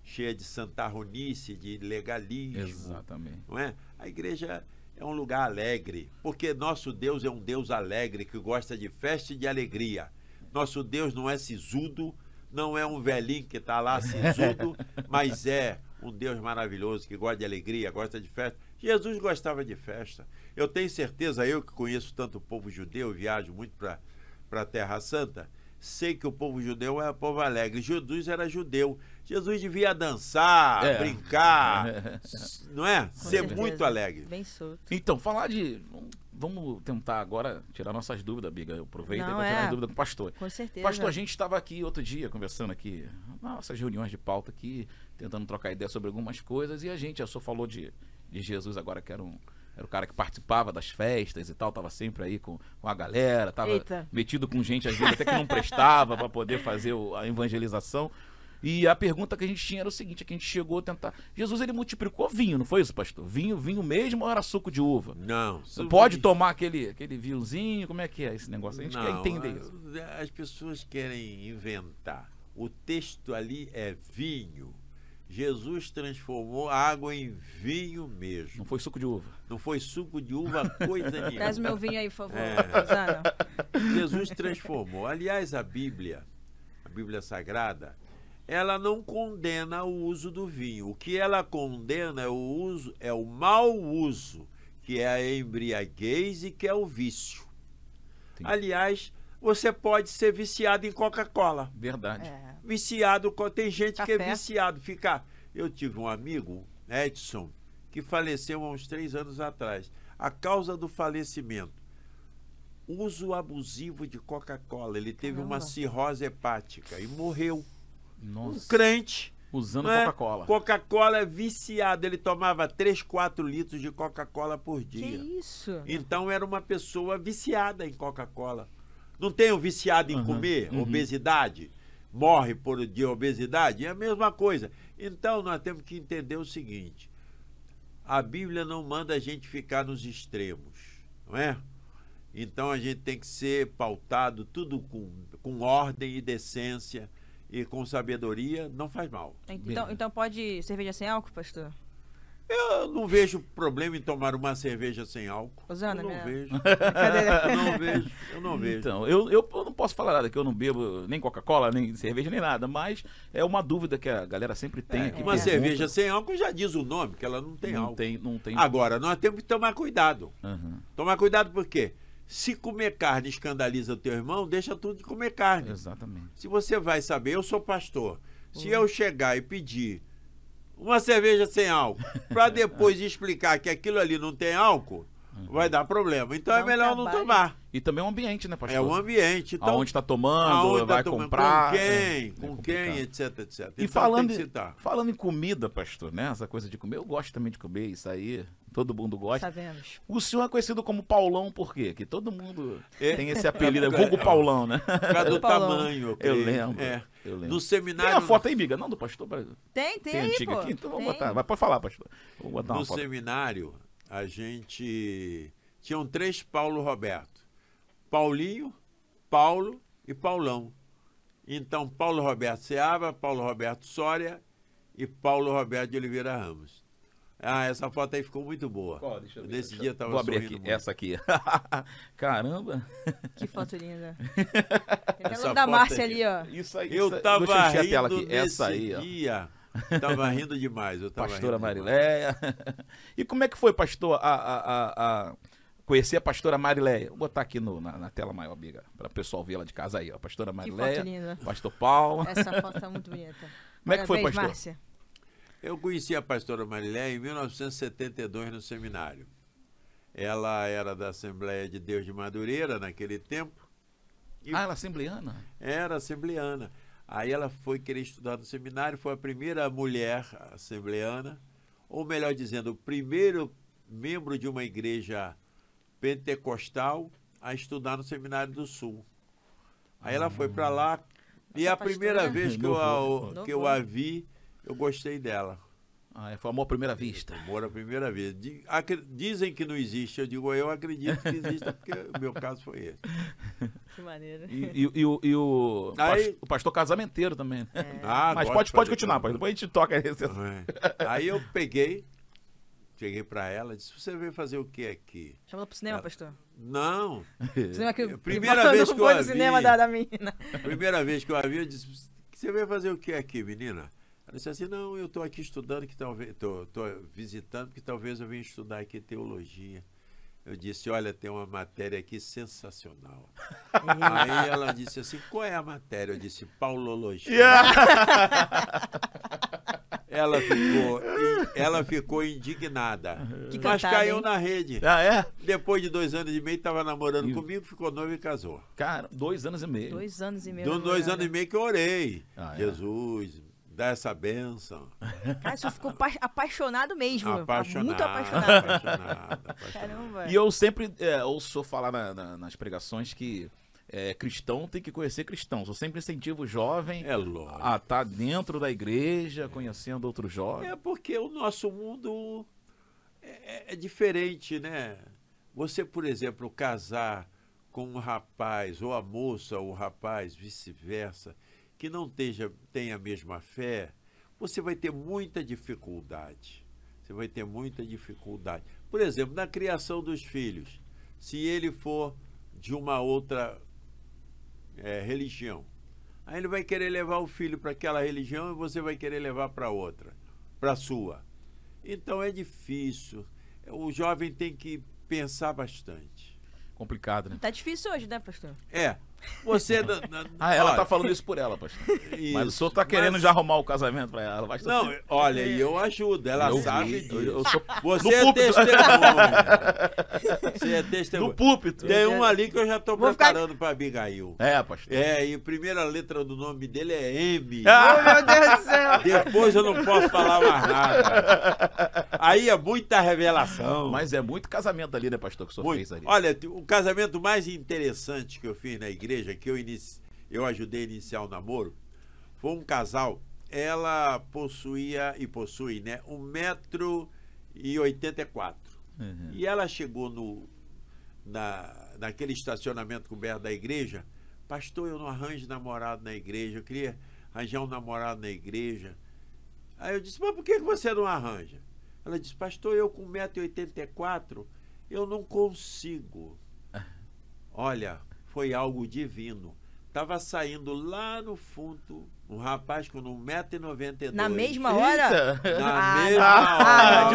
cheia de santarronice, de legalismo. Exatamente. Não é? A igreja é um lugar alegre, porque nosso Deus é um Deus alegre que gosta de festa e de alegria. Nosso Deus não é sisudo, não é um velhinho que está lá sisudo, mas é um Deus maravilhoso que gosta de alegria, gosta de festa. Jesus gostava de festa. Eu tenho certeza, eu que conheço tanto o povo judeu, viajo muito para a Terra Santa, sei que o povo judeu é um povo alegre. Jesus era judeu. Jesus devia dançar, é. brincar, não é? Com Ser certeza. muito alegre. Bem solto. Então, falar de. Vamos tentar agora tirar nossas dúvidas, Biga. Eu aproveito para é. tirar as dúvidas com o pastor. Com certeza. Pastor, a gente estava aqui outro dia conversando aqui, nossas reuniões de pauta aqui, tentando trocar ideia sobre algumas coisas, e a gente, a senhor falou de de Jesus agora, que era um. Era o cara que participava das festas e tal, tava sempre aí com, com a galera, tava Eita. metido com gente às vezes até que não prestava para poder fazer o, a evangelização. E a pergunta que a gente tinha era o seguinte, é que a gente chegou a tentar. Jesus ele multiplicou vinho, não foi isso, pastor? Vinho, vinho mesmo ou era suco de uva? Não. Pode tomar aquele, aquele vinhozinho? Como é que é esse negócio? A gente não, quer entender isso. As pessoas querem inventar. O texto ali é vinho. Jesus transformou a água em vinho mesmo. Não foi suco de uva. Não foi suco de uva, coisa nenhuma. Traz meu vinho aí, por favor. É. Jesus transformou. Aliás, a Bíblia, a Bíblia Sagrada, ela não condena o uso do vinho. O que ela condena é o uso, é o mau uso, que é a embriaguez e que é o vício. Sim. Aliás, você pode ser viciado em Coca-Cola. Verdade. É. Viciado, tem gente Café. que é viciado. Fica. Eu tive um amigo, Edson, que faleceu há uns três anos atrás. A causa do falecimento. Uso abusivo de Coca-Cola. Ele teve Caramba. uma cirrose hepática e morreu. Nossa. Um crente. Usando é? Coca-Cola. Coca-Cola é viciado. Ele tomava 3, 4 litros de Coca-Cola por dia. Que isso? Então era uma pessoa viciada em Coca-Cola. Não tem o viciado em uhum, comer, uhum. obesidade, morre por de obesidade, é a mesma coisa. Então nós temos que entender o seguinte: a Bíblia não manda a gente ficar nos extremos, não é? Então a gente tem que ser pautado tudo com, com ordem e decência e com sabedoria, não faz mal. Então, então pode cerveja sem álcool, pastor? Eu não vejo problema em tomar uma cerveja sem álcool. Osana, eu não minha- vejo. Não vejo. Eu não vejo. Então, eu, eu não posso falar nada, que eu não bebo nem Coca-Cola, nem cerveja, nem nada, mas é uma dúvida que a galera sempre tem. É, que uma cerveja sem álcool já diz o nome, que ela não tem não álcool. tem, não tem. Agora, nós temos que tomar cuidado. Aham, Tomar cuidado por quê? Se comer carne escandaliza o teu irmão, deixa tudo de comer carne. Exatamente. Se você vai saber, eu sou pastor. Se eu chegar e pedir uma cerveja sem álcool, para depois explicar que aquilo ali não tem álcool, vai dar problema. Então é melhor não tomar. E também o ambiente, né, pastor? É o ambiente. Então, Aonde está tomando, aonde tá vai tomando, comprar. Com é, quem? é com complicado. quem, etc, etc. E Então falando, tem em- falando em comida, pastor, né? Essa coisa de comer, eu gosto também de comer isso aí. Todo mundo gosta. Sabemos. O senhor é conhecido como Paulão por quê? Que todo mundo É. tem esse apelido, é vulgo Paulão, né? Por causa do Paulão. tamanho, eu, Eu lembro. É. Eu lembro. No Tem seminário. uma foto aí, miga? Não, do pastor. Tem, tem, Tem aí, antiga pô. aqui? Então vamos Tem. botar. Vai, pode falar, pastor. Vamos botar uma No foto. seminário, a gente. Tinham três Paulo Roberto: Paulinho, Paulo e Paulão. Então, Paulo Roberto Seaba, Paulo Roberto Soria e Paulo Roberto de Oliveira Ramos. Ah, essa foto aí ficou muito boa. Qual? Deixa eu ver. Nesse Deixa dia eu tava Vou abrir aqui. muito. Essa aqui. Caramba. Que foto linda. O da Márcia ali, ó. Isso aí. Eu isso aí- tava Deixa eu encher a rindo tela aqui. nesse Essa aí, ó. dia. Tava rindo demais. Eu tava Pastora rindo demais. Marileia. E como é que foi, pastor, a, a, a- a- conhecer a pastora Marileia? Vou botar aqui no- na, na tela maior, amiga, para o pessoal ver ela de casa aí, ó. Pastora Que Marileia, foto linda. pastor Paulo. Essa foto tá muito bonita. Como é que foi, pastor? Márcia. Eu conheci a pastora Mariléia em 1972 no seminário. Ela era da Assembleia de Deus de Madureira naquele tempo. E Ah, ela é assembleana? era assembleana. Aí ela foi querer estudar no seminário, foi a primeira mulher assembleana, ou melhor dizendo, o primeiro membro de uma igreja pentecostal a estudar no Seminário do Sul. Aí ela foi para lá e Essa a primeira pastora- vez que eu, a, que eu a vi, eu gostei dela. Ah, é, foi amor à primeira vista. Amor à primeira acre- Dizem que não existe, eu digo, eu acredito que exista, porque o meu caso foi esse. Que maneiro. E, e- e o, e o, Aí- o pastor casamenteiro também. né? Ah, Mas pode, de pode continuar, pastor. Depois a gente toca esse. É. Aí eu peguei, cheguei para ela, disse, você veio fazer o que aqui? Chamou ela pro cinema, Ela- pastor. Não, Cinema que, É, Primeira vez que eu a no cinema vi. da, da menina. primeira vez que eu a vi, eu disse, você veio fazer o que aqui, menina? Ela disse assim, não, eu estou aqui estudando, que talvez, tô, tô visitando, que talvez eu venha estudar aqui teologia. Eu disse, olha, tem uma matéria aqui sensacional. Aí ela disse assim, qual é a matéria? Eu disse, paulologia. Ela ficou, ela ficou indignada. Que mas cantada, caiu hein? na rede. Ah, é? Depois de dois anos e meio, estava namorando E- comigo, ficou noivo e casou. Cara, dois anos e meio. Dois anos e meio. Deu dois anos e meio que eu orei. Ah, é? Dá essa bênção. Cara, você ficou pa- apaixonado mesmo. Apaixonado. Muito apaixonado. apaixonado, apaixonado. Caramba. E eu sempre é, ouço falar na- na- nas pregações que é, cristão tem que conhecer cristãos. Eu sempre incentivo o jovem É a estar dentro da igreja, conhecendo outros jovens. É porque o nosso mundo é, é diferente, né? Você, por exemplo, casar com um rapaz, ou a moça ou o rapaz, vice-versa, que não teja, tenha a mesma fé, você vai ter muita dificuldade. Você vai ter muita dificuldade. Por exemplo, na criação dos filhos, se ele for de uma outra eh, religião, Aí ele vai querer levar o filho para aquela religião e você vai querer levar para outra, para a sua. Então é difícil. O jovem tem que pensar bastante. Complicado, né? Tá difícil hoje, né, pastor? É. Você. na- na- Ah, ela olha, tá falando isso por ela, pastor. Mas o isso, senhor tá querendo mas- já arrumar o casamento pra ela. Vai Não, olha, e eu ajudo, ela eu, sabe vi, disso. eu, eu sou Você no é testemunha. Você é no testemunha. púlpito. Tem um ali que eu já estou Vou ficar- preparando para Abigail. É, pastor. É, e a primeira letra do nome dele é M. Ah! Oh, meu Deus do céu. Depois eu não posso falar mais nada. Aí é muita revelação. Mas é muito casamento ali, né, pastor, que o senhor Muito. fez ali. Olha, o casamento mais interessante que eu fiz na igreja, que eu, inici... eu ajudei a iniciar o namoro, foi um casal. Ela possuía e possui, né, 1,84m. Uhum. E ela chegou no, na, naquele estacionamento coberto da igreja, pastor, eu não arranjo namorado na igreja, eu queria arranjar um namorado na igreja. Aí eu disse, mas por que você não arranja? Ela disse, pastor, eu com 1,84m, eu não consigo. Olha, foi algo divino. Tava saindo lá no fundo um rapaz com 1,92m. Na mesma hora? Eita. Na Ah, mesma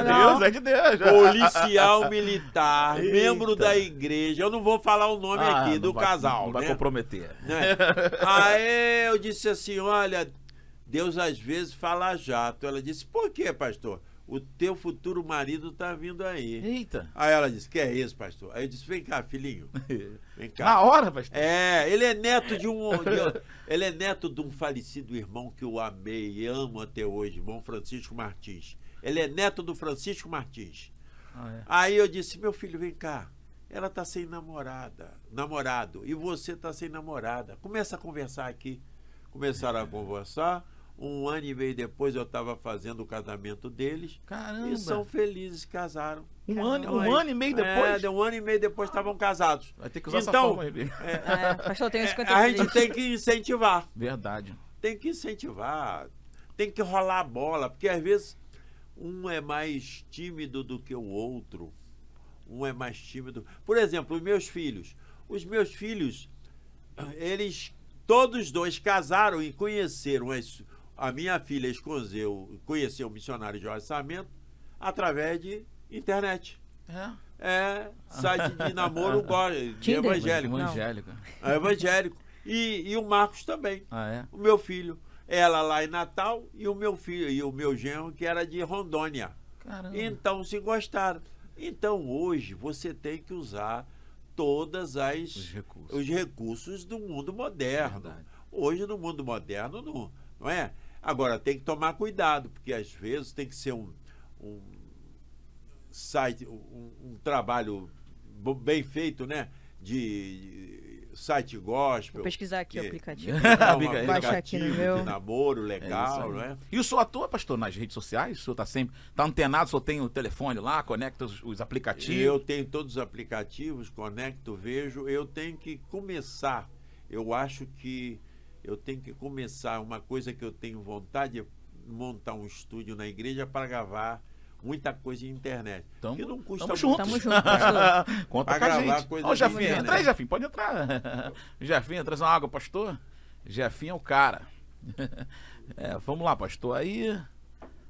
não. hora. é de Deus, é de Deus. Policial militar, Eita. membro da igreja. Eu não vou falar o nome Ah, aqui não do vai- casal, Não vai né? comprometer. né? Aí eu disse assim: olha, Deus às vezes fala jato. Ela disse: por quê, pastor? O teu futuro marido tá vindo aí. Eita. Aí ela disse: que é isso, pastor? Aí eu disse: vem cá, filhinho. Vem cá. Na hora, pastor. É, ele é neto de um. de- ele é neto de um falecido irmão que eu amei e amo até hoje, irmão Francisco Martins. Ele é neto do Francisco Martins. Ah, é. Aí eu disse, meu filho, vem cá. Ela tá sem namorada, namorado, e você tá sem namorada. Começa a conversar aqui. Começaram a conversar. Um ano e meio depois eu estava fazendo o casamento deles. Caramba. E são felizes, casaram. Um ano, um ano e meio depois. É, um ano e meio depois estavam casados. Vai ter que usar essa Então, forma aí. É, pastor, eu tenho É, 50 a gente tem que incentivar. Verdade. Tem que incentivar. Tem que rolar a bola, porque às vezes um é mais tímido do que o outro. Um é mais tímido. Por exemplo, os meus filhos. Os meus filhos, eles todos dois casaram e conheceram as- a minha filha escondeu, conheceu o missionário Jorge Sarmento através de internet. É. É site de namoro de Tinder? evangélico. Não. Evangélica. É evangélico. E, e o Marcos também. Ah, é? O meu filho. Ela lá em Natal e o meu filho e o meu genro que era de Rondônia. Caramba. Então se gostaram. Então hoje você tem que usar todas as Os recursos. os recursos do mundo moderno. Verdade. Hoje no mundo moderno não, não é? Agora tem que tomar cuidado porque às vezes tem que ser um, um site, um, um trabalho bem feito, né? De site gospel. Vou pesquisar aqui o que- aplicativo. Então, um Amiga, aí. Baixar aqui no aplicativo meu. de namoro É legal, não é? E o senhor atua, pastor, nas redes sociais? O senhor tá sempre. Tá antenado, o senhor tem o telefone lá, conecta os, os aplicativos. Eu tenho todos os aplicativos, conecto, vejo. Eu tenho que começar. Eu acho que eu tenho que começar uma coisa que eu tenho vontade de montar um estúdio na igreja para gravar muita coisa em internet. Tamo- que não custa tamo muito. junto. Tamo junto, pastor. Conta Pra com a gravar gente. coisa Ó, o de Jefinho, internet. entra aí, Jefinho, pode entrar. Jefinho, traz uma água, pastor. Jefinho é o cara. É, vamos lá, pastor. Aí,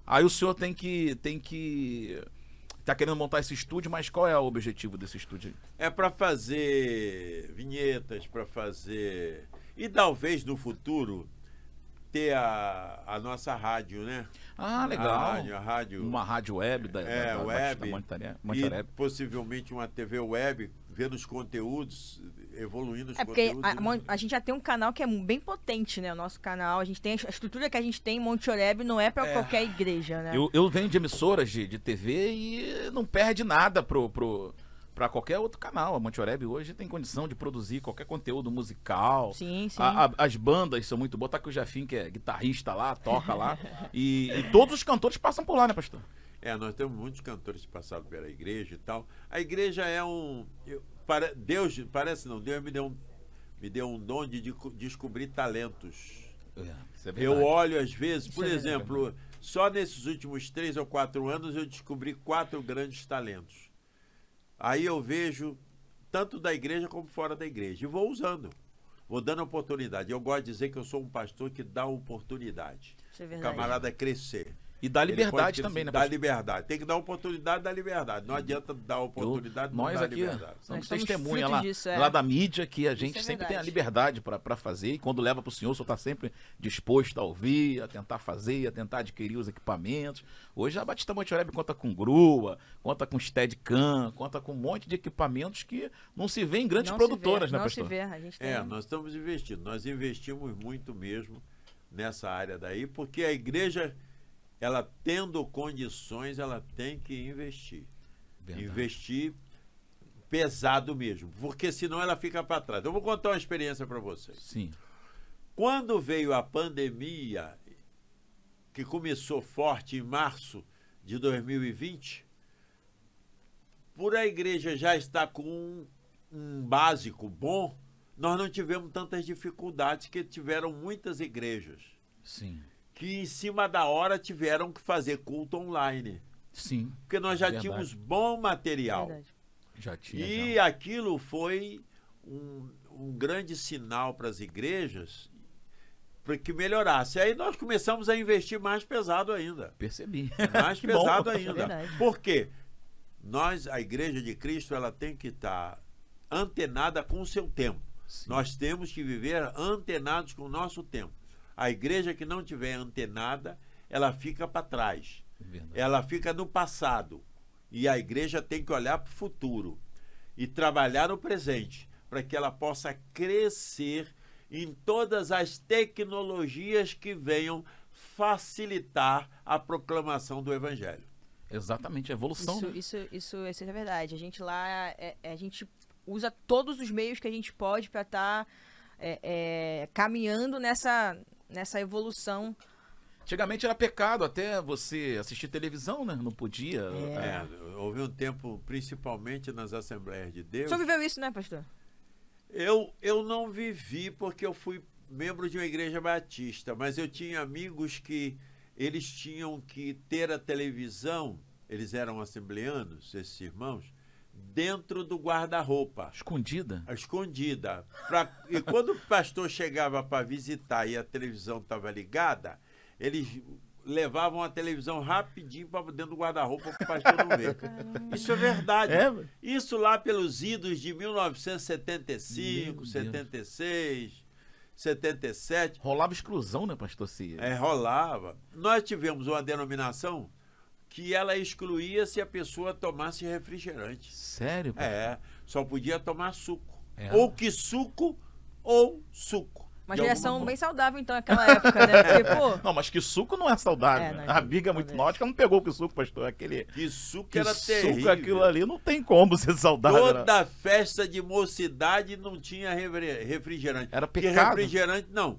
aí o senhor tem que, tem que, tá querendo montar esse estúdio, mas qual é o objetivo desse estúdio? É para fazer vinhetas, para fazer. E talvez no futuro ter a, a nossa rádio, né? Ah, legal. A rádio, a rádio Uma rádio web da, É, da, da web. E Montereb. possivelmente uma TV web, vendo os conteúdos, evoluindo os É porque conteúdos. a, Mon- a gente já tem um canal que é bem potente, né? O nosso canal. A gente tem a estrutura que a gente tem em Monte Oreb não é pra É. qualquer igreja, né? Eu, eu venho de emissoras de, de TV e não perde nada pro, pro, pra qualquer outro canal. A Monte Oreb hoje tem condição de produzir qualquer conteúdo musical. Sim, sim. A- a- as bandas são muito boas. Tá com o Jafim, que é guitarrista lá, toca lá. e, e todos os cantores passam por lá, né, pastor? É, nós temos muitos cantores que passaram pela igreja e tal. A igreja é um. eu- pare- Deus, parece não, Deus me deu um, me deu um dom de, de descobrir talentos. Isso é Eu olho às vezes, por é verdade. exemplo, só nesses últimos três ou quatro anos eu descobri quatro grandes talentos. Aí eu vejo tanto da igreja como fora da igreja e vou usando, vou dando oportunidade. Eu gosto de dizer que eu sou um pastor que dá oportunidade. Isso é O verdade. camarada crescer. E dá liberdade também, né, Dá liberdade. Tem que dar oportunidade, dá liberdade. Não adianta dar oportunidade, Eu- não nós dar aqui liberdade. somos Nós somos testemunha lá, disso, é. lá da mídia que a gente é sempre tem a liberdade para fazer e quando leva para o senhor, o senhor está sempre disposto a ouvir, a tentar fazer, a tentar adquirir os equipamentos. Hoje a Batista Monte Oreb conta com grua, conta com Steadicam, conta com um monte de equipamentos que não se vê em grandes Não produtoras, se vê, né, não pastor? se vê. A gente tem... É, nós estamos investindo. Nós investimos muito mesmo nessa área daí, porque a igreja, ela tendo condições, ela tem que investir. Verdade. Investir pesado mesmo, porque senão ela fica para trás. Eu vou contar uma experiência para vocês. Sim. Quando veio a pandemia, que começou forte em março de 2020, por a igreja já estar com um um básico bom, nós não tivemos tantas dificuldades que tiveram muitas igrejas Sim. Que em cima da hora tiveram que fazer culto online. Sim. Porque nós já Verdade. tínhamos bom material. Verdade. Já tinha. E já. aquilo foi um, um grande sinal para as igrejas para que melhorasse. Aí nós começamos a investir mais pesado ainda. Percebi. Mais Que bom. pesado É ainda. verdade. Por quê? Nós, a Igreja de Cristo, ela tem que estar antenada com o seu tempo. Sim. Nós temos que viver antenados com o nosso tempo. A igreja que não tiver antenada, ela fica para trás. Verdade. Ela fica no passado. E a igreja tem que olhar para o futuro e trabalhar no presente para que ela possa crescer em todas as tecnologias que venham facilitar a proclamação do evangelho. Exatamente, a evolução. Isso, né? isso, isso, isso é verdade. A gente lá, é- é- a gente usa todos os meios que a gente pode para estar caminhando nessa, nessa evolução. Antigamente era pecado até você assistir televisão, né? Não podia. É. É, houve um tempo, principalmente nas Assembleias de O Deus. senhor viveu isso, né, pastor? Eu, eu não vivi porque eu fui membro de uma igreja batista, mas eu tinha amigos que eles tinham que ter a televisão, eles eram assembleanos, esses irmãos, dentro do guarda-roupa, Escondida. escondida. Pra- e quando o pastor chegava para visitar e a televisão estava ligada, eles levavam a televisão rapidinho para dentro do guarda-roupa para o pastor não ver. Isso é verdade. É, Isso lá pelos idos de 1975, Meu Deus. 76, 77, rolava exclusão, né, pastor Cia? é, rolava. Nós tivemos uma denominação que ela excluía se a pessoa tomasse refrigerante. Sério? pastor? É, só podia tomar suco. É. Ou que suco, ou suco. Uma geração alguma bem saudável, então, naquela época, né? Porque, pô, Não, mas que suco não é saudável. É, não, a biga muito talvez. nótica não pegou que suco, pastor. Aquele Que suco que era suco, terrível. aquilo ali não tem como ser saudável. né? Toda festa de mocidade não tinha refri- refrigerante. Era Porque pecado. refrigerante, não.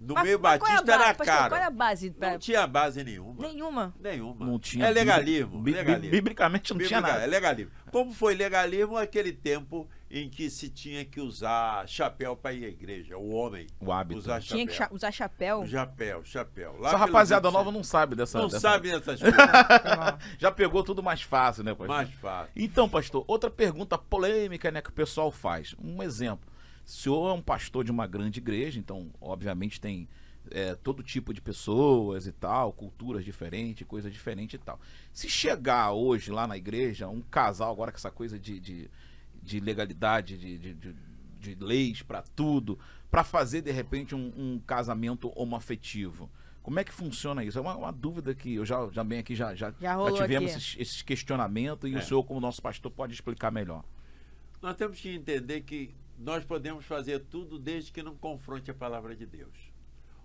No mas- meio mas é batista ba- era pastor, caro. Qual é a base? pra- Não tinha base nenhuma. Nenhuma. Nenhuma. Não tinha É legalismo. bi- bi- legalismo. Biblicamente não tinha nada. É legalismo. Como foi legalismo aquele tempo em que se tinha que usar chapéu para ir à igreja, o homem O hábito. usar chapéu. Tinha que cha- usar chapéu. Chapéu, chapéu. Lá Essa rapaziada nova não sabe dessa. não dessa- sabe dessas coisas. Já pegou tudo mais fácil, né, pastor? Mais fácil. Então, pastor, outra pergunta polêmica, né, que o pessoal faz. Um exemplo. O senhor é um pastor de uma grande igreja, então, obviamente, tem é, todo tipo de pessoas e tal, culturas diferentes, coisas diferentes e tal. Se chegar hoje lá na igreja, um casal, agora com essa coisa de, de, de legalidade, de, de, de- de leis pra tudo, pra fazer, de repente, um, um casamento homoafetivo. Como é que funciona isso? É uma, uma dúvida que eu já, já bem aqui já, já, Já rolou tivemos esses, esses questionamentos e É. o senhor, como nosso pastor, pode explicar melhor. Nós temos que entender que nós podemos fazer tudo desde que não confronte a palavra de Deus.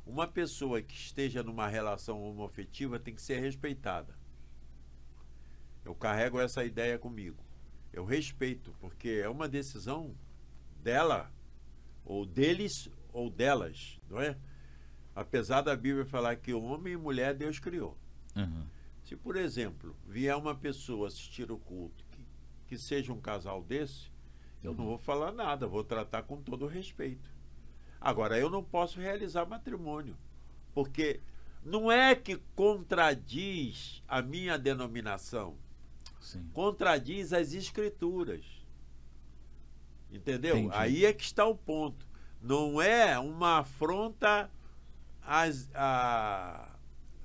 Uma pessoa que esteja numa relação homoafetiva tem que ser respeitada. Eu carrego essa ideia comigo. Eu respeito, porque é uma decisão dela, ou deles, ou delas, não é? Apesar da Bíblia falar que homem e mulher Deus criou. Uhum. Se, por exemplo, vier uma pessoa assistir o culto que, que seja um casal desse, eu não vou falar nada, vou tratar com todo respeito. Agora, eu não posso realizar matrimônio, porque não é que contradiz a minha denominação, Sim. contradiz as escrituras. Entendeu? Entendi. Aí é que está o ponto. Não é uma afronta às, à,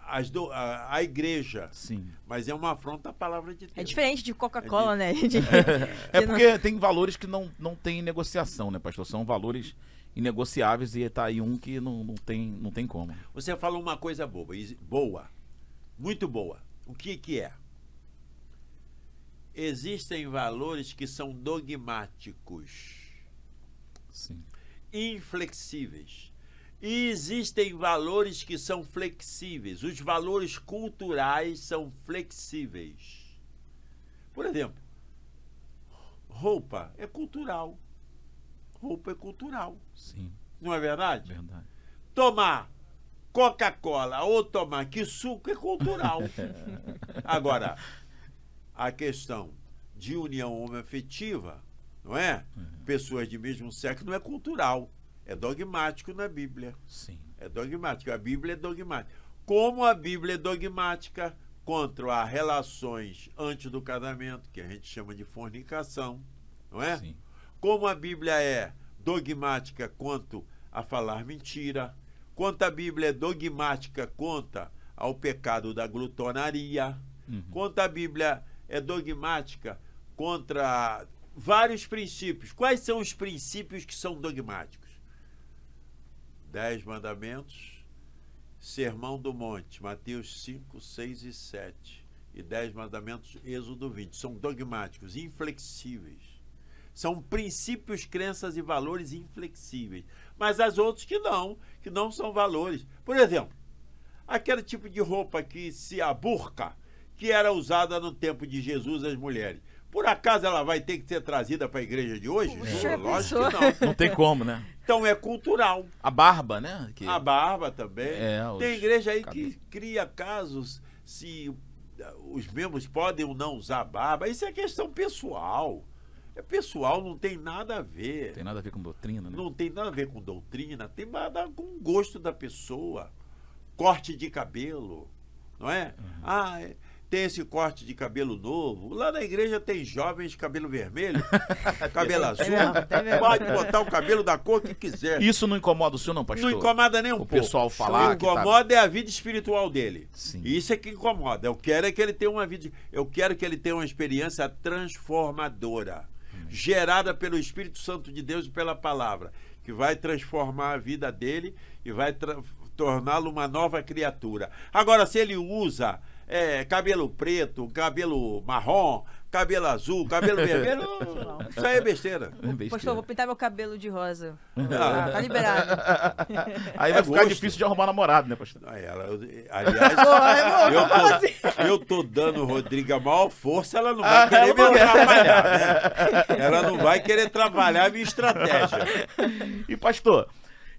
às do- à- à igreja, Sim. mas é uma afronta à palavra de Deus. É diferente de Coca-Cola, né? De- É não- porque tem valores que não, não tem negociação, né, pastor? São valores inegociáveis e tá aí um que não, não, tem, não tem como. Você falou uma coisa boa, e- boa, muito boa. O que, que é? Existem valores que são dogmáticos, Sim. inflexíveis. E existem valores que são flexíveis. Os valores culturais são flexíveis. Por exemplo, roupa é cultural. Roupa é cultural. Sim. Não é verdade? Verdade. tomar Coca-Cola ou tomar que suco é cultural. Agora, a questão de união homoafetiva, não é? Pessoas de mesmo sexo não é cultural, é dogmático na Bíblia. Sim. É dogmático. A Bíblia é dogmática. Como a Bíblia é dogmática contra as relações antes do casamento, que a gente chama de fornicação, não é? Sim. Como a Bíblia é dogmática quanto a falar mentira, quanto a Bíblia é dogmática quanto ao pecado da glutonaria, Uhum. quanto a Bíblia é dogmática contra vários princípios. Quais são os princípios que são dogmáticos? Dez mandamentos, Sermão do Monte, Mateus 5, 6 e 7. E dez mandamentos, Êxodo 20. São dogmáticos, inflexíveis. São princípios, crenças e valores inflexíveis. Mas as outros que não, que não são valores. Por exemplo, aquele tipo de roupa que se a burca, que era usada no tempo de Jesus as mulheres. Por acaso ela vai ter que ser trazida para a igreja de hoje? Puxa, Lógico que não. Não tem como, né? Então é cultural. A barba, né? Que... A barba também. É, os Tem igreja aí cabelos. que cria casos se os membros podem ou não usar barba. Isso é questão pessoal. É pessoal, não tem nada a ver. Tem nada a ver com doutrina, né? Não tem nada a ver com doutrina, tem nada a ver com o gosto da pessoa. Corte de cabelo, não é? Uhum. Ah, é, tem esse corte de cabelo novo. Lá na igreja tem jovens de cabelo vermelho, cabelo azul. mesmo, tem mesmo. Pode botar o cabelo da cor que quiser. Isso não incomoda o senhor, não, pastor? Não incomoda nem um O pouco. pessoal falar O que tá- incomoda é a vida espiritual dele. Sim. Isso é que incomoda. Eu quero é que ele tenha uma vida. Eu quero que ele tenha uma experiência transformadora, gerada pelo Espírito Santo de Deus e pela palavra, que vai transformar a vida dele e vai tra- torná-lo uma nova criatura. Agora, se ele usa é, cabelo preto, cabelo marrom, cabelo azul, cabelo vermelho, isso aí é besteira. É besteira. Pastor, vou pintar meu cabelo de rosa. Ah. Ah, tá liberado. Aí É vai ficar gosto. difícil de arrumar namorado, né, pastor? Ah, ela- aliás, Pô, eu como assim? tô, eu tô dando Rodrigo a maior força, ela não vai Ah, querer me quer. atrapalhar, né? Ela não vai querer trabalhar a minha estratégia. E, pastor,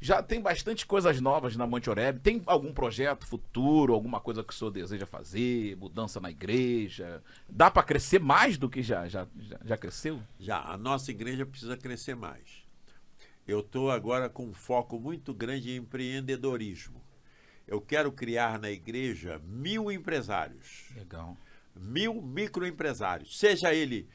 já tem bastante coisas novas na Monte Oreb. Tem algum projeto futuro, alguma coisa que o senhor deseja fazer? Mudança na igreja? Dá para crescer mais do que já, já, já, já cresceu? Já, a nossa igreja precisa crescer mais. Eu estou agora com um foco muito grande em empreendedorismo. Eu quero criar na igreja mil empresários. Legal. mil microempresários, seja ele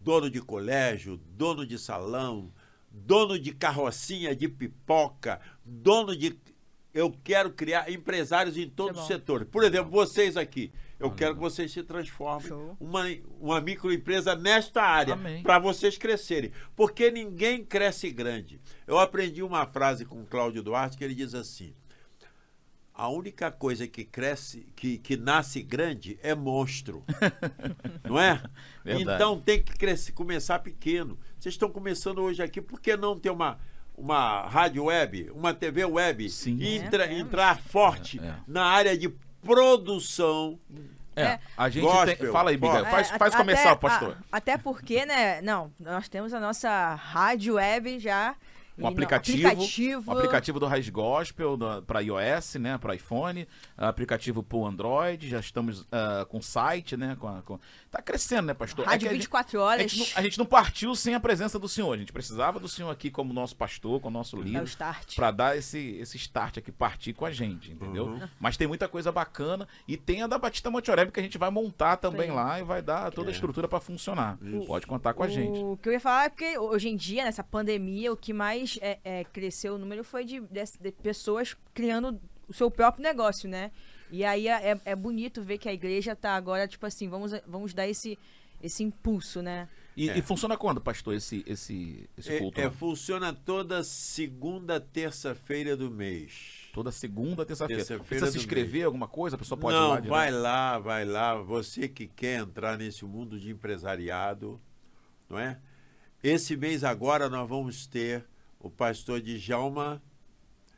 dono de colégio, dono de salão, dono de carrocinha de pipoca, dono de. Eu quero criar empresários em todos os setores. Por exemplo, vocês aqui. Eu quero que vocês se transformem Show. uma, uma microempresa nesta área para vocês crescerem. Porque ninguém cresce grande. Eu aprendi uma frase com o Cláudio Duarte que ele diz assim: a única coisa que cresce, que, que nasce grande é monstro. não é? Verdade. Então tem que crescer, começar pequeno. Vocês estão começando hoje aqui, por que não ter uma, uma rádio web, uma TV web Sim. e É, entra- temos. entrar forte É, é. na área de produção? É, É. a gente Gospel, tem. Fala aí, Biga. pode. Faz, É, faz começar, até- pastor. a- até porque, né? Não, nós temos a nossa rádio web já. Um aplicativo, aplicativo. o aplicativo do Raiz Gospel para iOS, né, para iPhone, aplicativo para Android, já estamos ah, com site, né, com, a- com- tá crescendo, né, pastor? Rádio que a gente- 24 a horas. gente, não, a gente não partiu sem a presença do senhor, a gente precisava do senhor aqui como nosso pastor, como nosso É o líder, start. para dar esse, esse start aqui, partir com a gente, entendeu? Uhum. Mas tem muita coisa bacana e tem a da Batista Monteoreb que a gente vai montar também Sim. lá e vai dar toda a É. estrutura para funcionar. Pode contar com a gente. O que eu ia falar é porque hoje em dia, nessa pandemia, o que mais é, é, cresceu o número foi de, de- de pessoas criando o seu próprio negócio, né? E aí é, é- é bonito ver que a igreja tá agora, tipo assim, vamos, vamos dar esse, esse impulso, né? E, É. e funciona quando, pastor, esse, esse, esse culto? É, é, funciona toda segunda terça-feira do mês. Toda segunda, terça-feira. Terça-feira Precisa se inscrever, alguma coisa? A pessoa pode ir Não, lá direto? vai lá, vai lá. Você que quer entrar nesse mundo de empresariado, não é? Esse mês agora nós vamos ter o pastor Djalma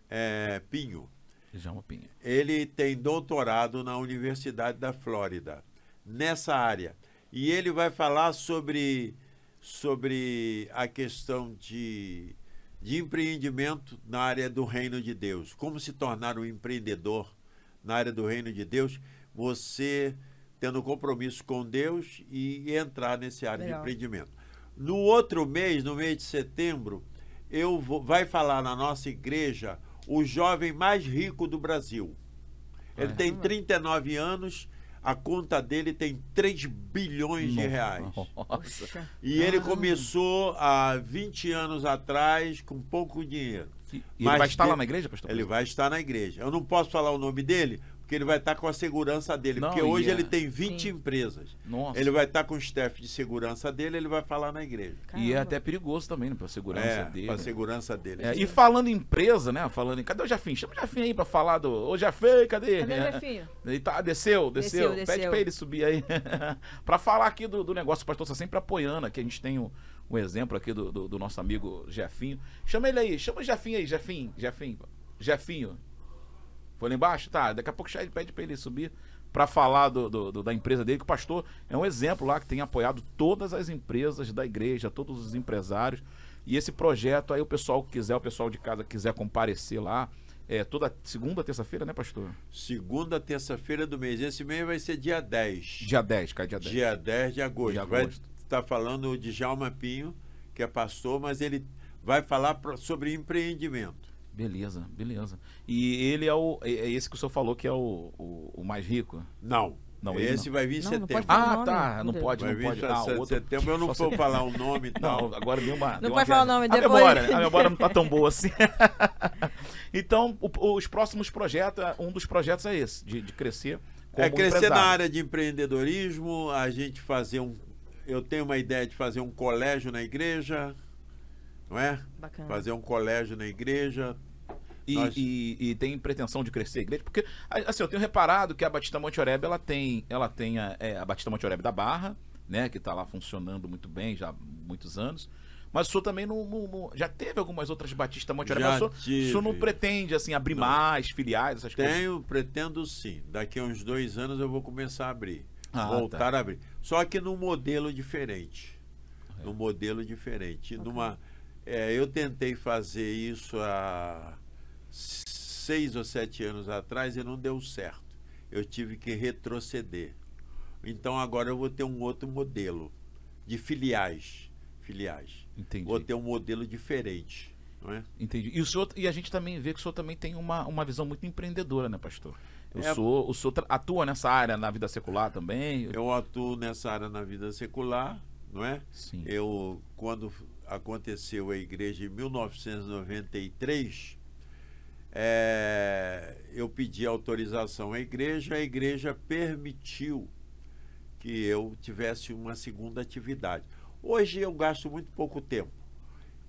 eh, Pinho. Djalma Pinha. Ele tem doutorado na Universidade da Flórida, nessa área. E ele vai falar sobre, sobre a questão de, de empreendimento na área do reino de Deus. Como se tornar um empreendedor na área do reino de Deus, você tendo compromisso com Deus e entrar nessa área de Legal. empreendimento. No outro mês, no mês de setembro, eu vou, vai falar na nossa igreja o jovem mais rico do Brasil. Ele tem 39 anos, a conta dele tem 3 bilhões de reais. Nossa. E ele começou há 20 anos atrás com pouco dinheiro. E, e ele Mas vai estar de- lá na igreja, pastor? Ele vai estar na igreja. Eu não posso falar o nome dele, porque ele vai estar com a segurança dele. Não, porque hoje é- ele tem 20 Sim. empresas. Nossa. Ele vai estar com o staff de segurança dele, ele vai falar na igreja. E é Caramba. até perigoso também, né? Pra segurança É, dele. para a segurança dele. É, e falando em empresa, né? Falando em. Cadê o Jafim? Chama o Jafim aí pra falar do. Ô, Jafim, cadê? Cadê o. Jefinho? Ele tá, desceu, desceu, Desceu, Pede desceu. pra ele subir aí. pra falar aqui do, do negócio, o pastor tá sempre apoiando. Aqui a gente tem um, um exemplo aqui do, do, do nosso amigo Jefinho. Chama ele aí, chama o Jefinho aí, Jefinho, Jefinho. Jefinho. Foi lá embaixo? Tá, daqui a pouco ele pede pra ele subir pra falar do, do- do- da empresa dele, que o pastor é um exemplo lá que tem apoiado todas as empresas da igreja, todos os empresários. E esse projeto aí, o pessoal que quiser, o pessoal de casa quiser comparecer lá, é toda segunda, terça-feira, né, pastor? Segunda, terça-feira do mês. Esse mês vai ser dia 10. Dia 10, cai dia 10. Dia 10 de agosto. De Vai agosto. estar falando de Jalma Pinho, que é pastor, mas ele vai falar pro- sobre empreendimento. Beleza, beleza. E ele é o. É é esse que o senhor falou que é o, o, o mais rico? Não. Não, Esse não. vai vir em Não, não setembro. Ah, nome, tá. meu Não pode, vai não vir pode. em Ah, outro... setembro. Eu não vou falar o nome e tal. Não, agora deu uma. deu uma pode falar o nome, a depois. memória, a memória não tá tão boa assim. então, o- os próximos projetos, um dos projetos é esse, de, de crescer. Como É crescer empresário. na área de empreendedorismo, a gente fazer um. Eu tenho uma ideia de fazer um colégio na igreja, não é? Bacana. Fazer um colégio na igreja. E, Nós- e- e tem pretensão de crescer a igreja? Porque, assim, eu tenho reparado que a Batista Monte Oreb, ela tem, ela tem a, é, a Batista Monte Oreb da Barra, né? Que tá lá funcionando muito bem já há muitos anos. Mas o senhor também não, não- não- já teve algumas outras Batista Monte Oreb, Já mas o senhor, o senhor não pretende, assim, abrir mais filiais, essas coisas? Tenho, pretendo sim. Daqui a uns dois anos eu vou começar a abrir. Ah, voltar a abrir. Só que num modelo diferente. É. Num modelo diferente. Numa, é, eu tentei fazer isso há seis ou sete anos atrás e não deu certo. Eu tive que retroceder. Então agora eu vou ter um outro modelo de filiais. Filiais. Entendi. Vou ter um modelo diferente. Não é? Entendi. E, o senhor, e a gente também vê que o senhor também tem uma, uma visão muito empreendedora, né, pastor? O, É. senhor, o senhor atua nessa área na vida secular também? Eu atuo nessa área na vida secular, não é? Sim. Eu, quando aconteceu a igreja em 1993, é, eu pedi autorização à igreja, a igreja permitiu que eu tivesse uma segunda atividade. Hoje eu gasto muito pouco tempo,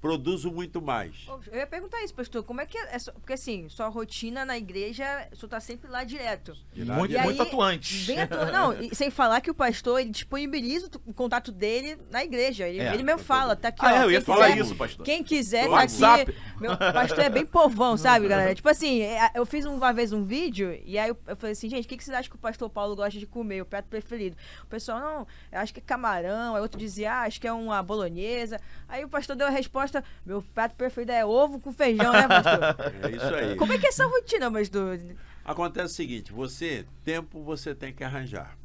produzo muito mais. Eu ia perguntar isso, pastor. Como é que é? é só- porque assim, sua rotina na igreja, o senhor tá sempre lá direto. Muito, E aí, muito atuante. Bem atu... Não, e sem falar que o pastor, ele disponibiliza o contato dele na igreja. Ele, É, ele mesmo eu fala, tá aqui, Ah, ó. é, eu ia quem falar quiser- isso, pastor. Quem quiser, tá WhatsApp. aqui. Meu pastor é bem povão, sabe, galera? Tipo assim, é, eu fiz uma vez um vídeo e aí eu, eu falei assim, gente, o que, que vocês acham que o pastor Paulo gosta de comer? O prato preferido. O pessoal, não, eu acho que é camarão. Aí outro dizia, ah, acho que é uma bolonhesa. Aí o pastor deu a resposta, meu prato preferido é ovo com feijão, né, pastor? É isso aí. Como é que é essa rotina, pastor? Acontece o seguinte, você, tempo você tem que arranjar.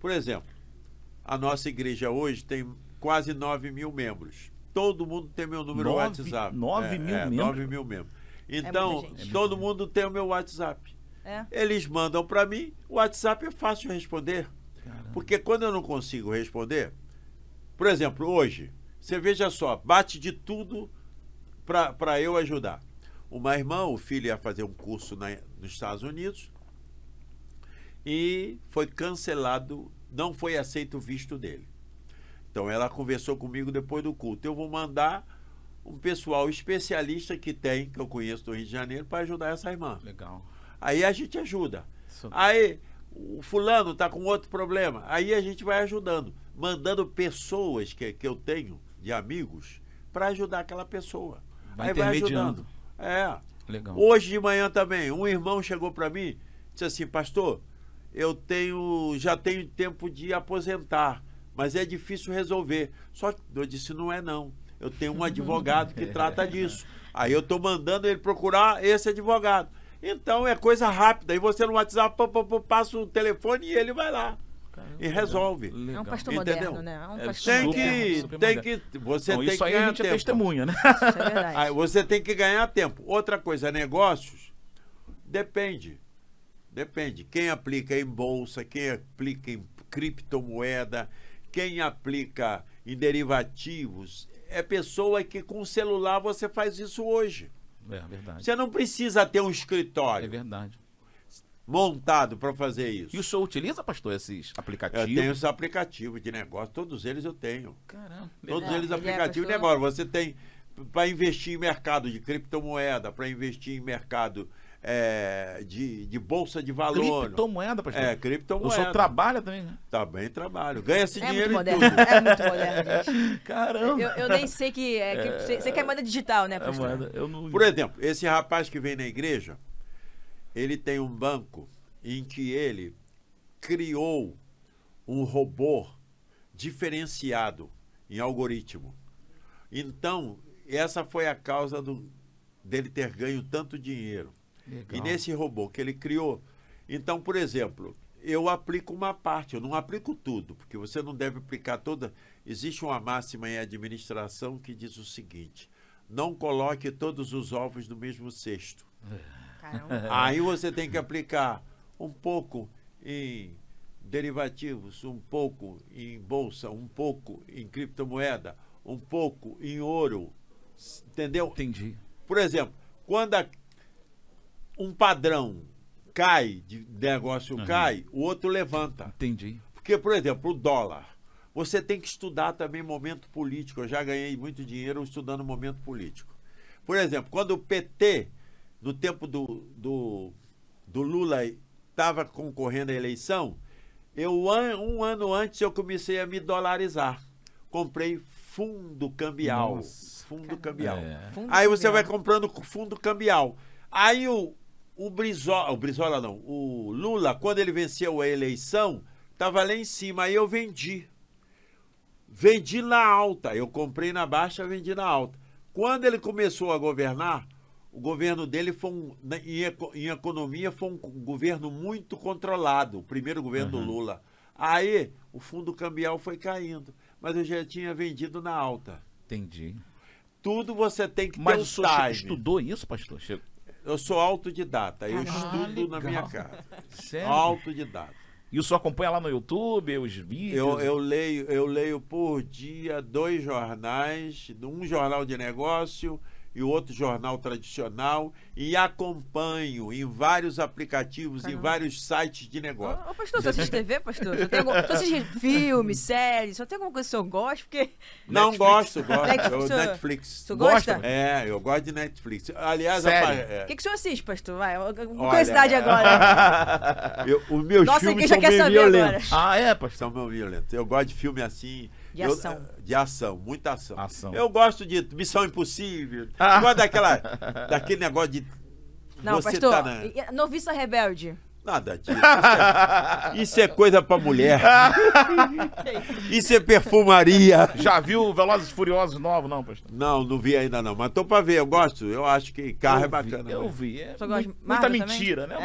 Por exemplo, a nossa igreja hoje tem quase 9 mil membros. Todo mundo tem meu número no Nove- WhatsApp. nove É, mil é, membros? 9 mil membros. Então, muita gente. todo mundo tem o meu WhatsApp. É. Eles mandam para mim, o WhatsApp é fácil de responder. Porque quando eu não consigo responder, por exemplo, hoje, você veja só, bate de tudo para eu ajudar. Uma irmã, o filho ia fazer um curso na- nos Estados Unidos e foi cancelado, não foi aceito o visto dele. Então ela conversou comigo depois do culto. Eu vou mandar um pessoal especialista que tem, que eu conheço do Rio de Janeiro, para ajudar essa irmã. Legal. Aí a gente ajuda. Isso- Aí o fulano está com outro problema. Aí a gente vai ajudando, mandando pessoas que, que eu tenho de amigos para ajudar aquela pessoa. Vai Aí vai ajudando. É. Legal. Hoje de manhã também, um irmão chegou para mim e disse assim, pastor, eu tenho, já tenho tempo de aposentar, mas é difícil resolver. Só que eu disse, não é não. Eu tenho um advogado que trata disso. Aí eu estou mandando ele procurar esse advogado. Então é coisa rápida. Aí você no WhatsApp pô, pô, pô, passa o telefone e ele vai lá. Caramba, e resolve. É um Legal. pastor Entendeu? moderno, né? É um É pastor Tem que, super tem moderno. que, você Então, tem isso que aí a ganhar gente é tempo. testemunha, né? Isso é verdade. Aí você tem que ganhar tempo. Outra coisa, negócios, depende. Depende. Quem aplica em bolsa, quem aplica em criptomoeda, quem aplica em derivativos, é pessoa que com celular você faz isso hoje. É verdade. Você não precisa ter um É escritório verdade. Montado para fazer isso. E o senhor utiliza, pastor, esses aplicativos? Eu tenho os aplicativos de negócio, todos eles eu tenho. Caramba. Todos É, eles ele é aplicativos de negócio. Você tem para investir em mercado de criptomoeda, para investir em mercado é, de, de bolsa de valor. Criptomoeda, pastor? É, O criptomoeda. senhor trabalha também, né? Também trabalho. Ganha-se É muito dinheiro em moderno. tudo. É muito moderno, gente. Caramba. Eu, eu nem sei que. É, que você, você quer moeda digital, né, É pastor? moeda. Eu não... Por exemplo, esse rapaz que vem na igreja, ele tem um banco em que ele criou um robô diferenciado em algoritmo. Então, essa foi a causa do, dele ter ganho tanto dinheiro. Legal. E nesse robô que ele criou. Então, por exemplo, eu aplico uma parte, eu não aplico tudo, porque você não deve aplicar toda. Existe uma máxima em administração que diz o seguinte: não coloque todos os ovos no mesmo cesto. Caramba. Aí você tem que aplicar um pouco em derivativos, um pouco em bolsa, um pouco em criptomoeda, um pouco em ouro. Entendeu? Entendi. Por exemplo, quando a- um padrão cai, de negócio Uhum. cai, o outro levanta. Entendi. Porque, por exemplo, o dólar. Você tem que estudar também momento político. Eu já ganhei muito dinheiro estudando momento político. Por exemplo, quando o PT, no tempo do, do, do Lula, estava concorrendo à eleição, eu, um ano antes eu comecei a me dolarizar. Comprei fundo cambial. Nossa. Fundo cambial. É. Fundo Aí você cambial. vai comprando com fundo cambial. Aí o, o Brizola, o Brizola não, o Lula, quando ele venceu a eleição, estava lá em cima. Aí eu vendi. Vendi na alta. Eu comprei na baixa, vendi na alta. Quando ele começou a governar, o governo dele foi um, na- em, em economia foi um governo muito controlado, o primeiro governo do Lula. Aí o fundo cambial foi caindo, mas eu já tinha vendido na alta. Entendi. Tudo você tem que Mas ter o um senhor time. estudou isso, pastor? Eu sou autodidata, eu Caramba. estudo na Ah, legal. minha casa. Sério? Autodidata. E o senhor acompanha lá no YouTube, os vídeos? Eu, eu, leio, eu leio por dia dois jornais, um jornal de negócio e o outro jornal tradicional, e acompanho em vários aplicativos, em Caramba. vários sites de negócio. Ô, ô, pastor, você assiste TV, pastor? Você tem algum, você assiste filme, série? Só tem alguma coisa que o senhor gosta? Porque. Não Netflix. gosto, gosto. Netflix, eu- Netflix. O senhor Gosta? É, eu gosto de Netflix. Aliás, é, O que, que o senhor assiste, pastor? Vai, uma curiosidade agora. eu- os meus Nossa, filmes são saber violentos. Ah, é, pastor? São meio violentos. Eu gosto de filme assim. De eu- ação. de ação, muita ação. Ação. Eu gosto de Missão Impossível. Ah. Eu gosto daquela, daquele negócio de. Não, você pastor, tá na- noviça rebelde. Nada disso. Isso é, é coisa pra mulher. Isso é perfumaria. Já viu Velozes e Furiosos novos, não, pastor? Não, não vi ainda não. Mas tô pra ver, eu gosto. Eu acho que carro é Eu vi, bacana. Eu né? vi. É muita Marvel também? mentira, né?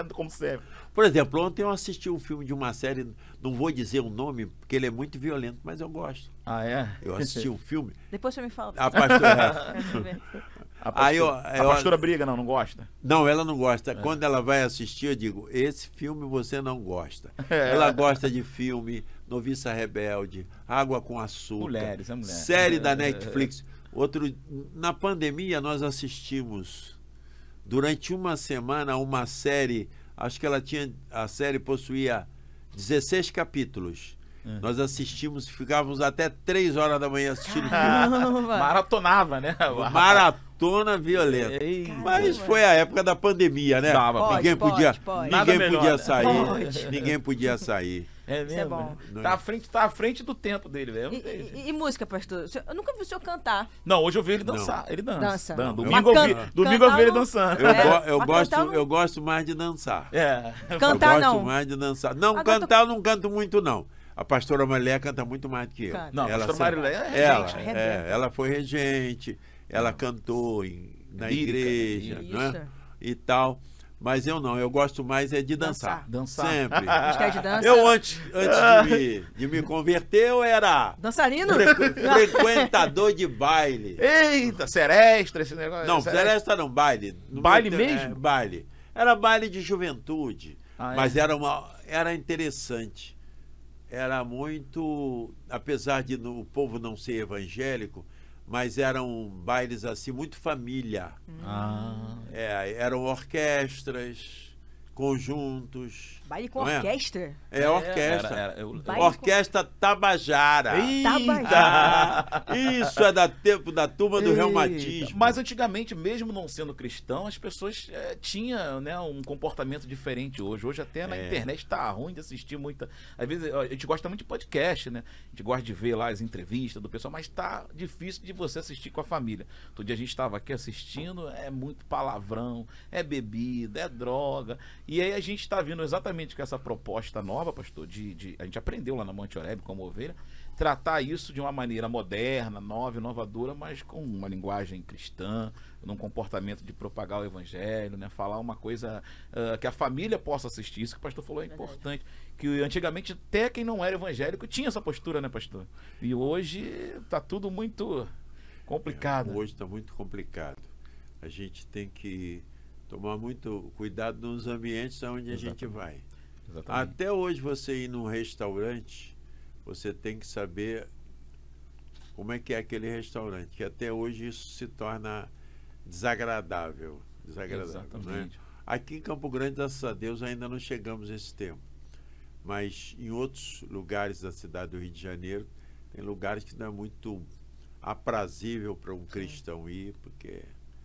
É? Como sempre. Por exemplo, ontem eu assisti um filme de uma série, não vou dizer o nome, porque ele é muito violento, mas eu gosto. Ah, é? Eu assisti um filme. Depois você me fala. A pastora. A pastora, Aí eu- a eu- pastora briga, não, não gosta? Não, ela não É. gosta. Quando ela vai assistir, eu digo: esse filme você não gosta. É. Ela gosta de filme Noviça Rebelde, Água com Açúcar, Mulheres, é mulher. série da É. Netflix. Outro, na pandemia nós assistimos durante uma semana uma série. Acho que ela tinha a série possuía 16 capítulos. É. Nós assistimos, ficávamos até 3 horas da manhã assistindo filme. Maratonava, né? Maratona violenta. Ei, Mas foi a época da pandemia, né? Dava, Pode, ninguém pode, podia, pode. Nada ninguém podia né? sair. Pode. Ninguém podia sair. É Isso é mesmo. bom. né? Tá à frente, tá à frente do tempo dele, velho. E, e- e música, pastor? Eu nunca vi o senhor cantar. Não, hoje eu vi ele dançar. Ele dança. Dança. Dan- Não, Domingo, eu- eu vi, domingo eu vi ele dançando. Eu, É, go- eu gosto, não- eu gosto mais de dançar. É. Cantar eu gosto não. mais de dançar. Não, Agora cantar eu não canto muito, não. A pastora Marilé canta muito mais do que eu. Canta. Não, a ela pastora sempre- Marilé é ela, regente, é, arrebenta. ela foi regente, ela cantou em- na Lírica, igreja, isso. não é? e tal. Mas eu não, eu gosto mais é de dançar. Dançar. Sempre. De dança. Eu antes, antes de, me, de me converter, eu era Dançarino? fre- frequentador de baile. Eita, seresta, esse negócio. Não, seresta. Celeste não, baile. No Baile meu tempo, mesmo? É, baile. Era baile de juventude. Ah, é? mas era uma era interessante. Era muito, apesar de no- o povo não ser evangélico, mas eram bailes assim muito família. Ah, É, eram orquestras, conjuntos. Baile com é? orquestra. É orquestra. Era, era, eu- Orquestra Tabajara. Tabajara. Isso é da tempo da turma do Eita. reumatismo. Mas antigamente, mesmo não sendo cristão, as pessoas eh, tinham né, um comportamento diferente hoje. Hoje até na É. internet tá ruim de assistir muita. Às vezes a gente gosta muito de podcast, né? A gente gosta de ver lá as entrevistas do pessoal, mas tá difícil de você assistir com a família. Todo dia a gente estava aqui assistindo, é muito palavrão, é bebida, é droga. E aí a gente está vindo exatamente com essa proposta nova, pastor, de, de- a gente aprendeu lá na Monte Oreb como ovelha, tratar isso de uma maneira moderna, nova, inovadora, mas com uma linguagem cristã, num comportamento de propagar o evangelho, né? Falar uma coisa ah, que a família possa assistir. Isso que o pastor falou é importante. Que antigamente até quem não era evangélico tinha essa postura, né, pastor? E hoje tá tudo muito complicado. Hoje está muito complicado. A gente tem que tomar muito cuidado nos ambientes onde a gente Exatamente. vai. Exatamente. Até hoje você ir num restaurante, você tem que saber como é que é aquele restaurante, que até hoje isso se torna desagradável. Desagradável, né? Exatamente. Aqui em Campo Grande, graças a Deus, ainda não chegamos a esse tempo. Mas em outros lugares da cidade do Rio de Janeiro, tem lugares que não é muito aprazível para um cristão ir, porque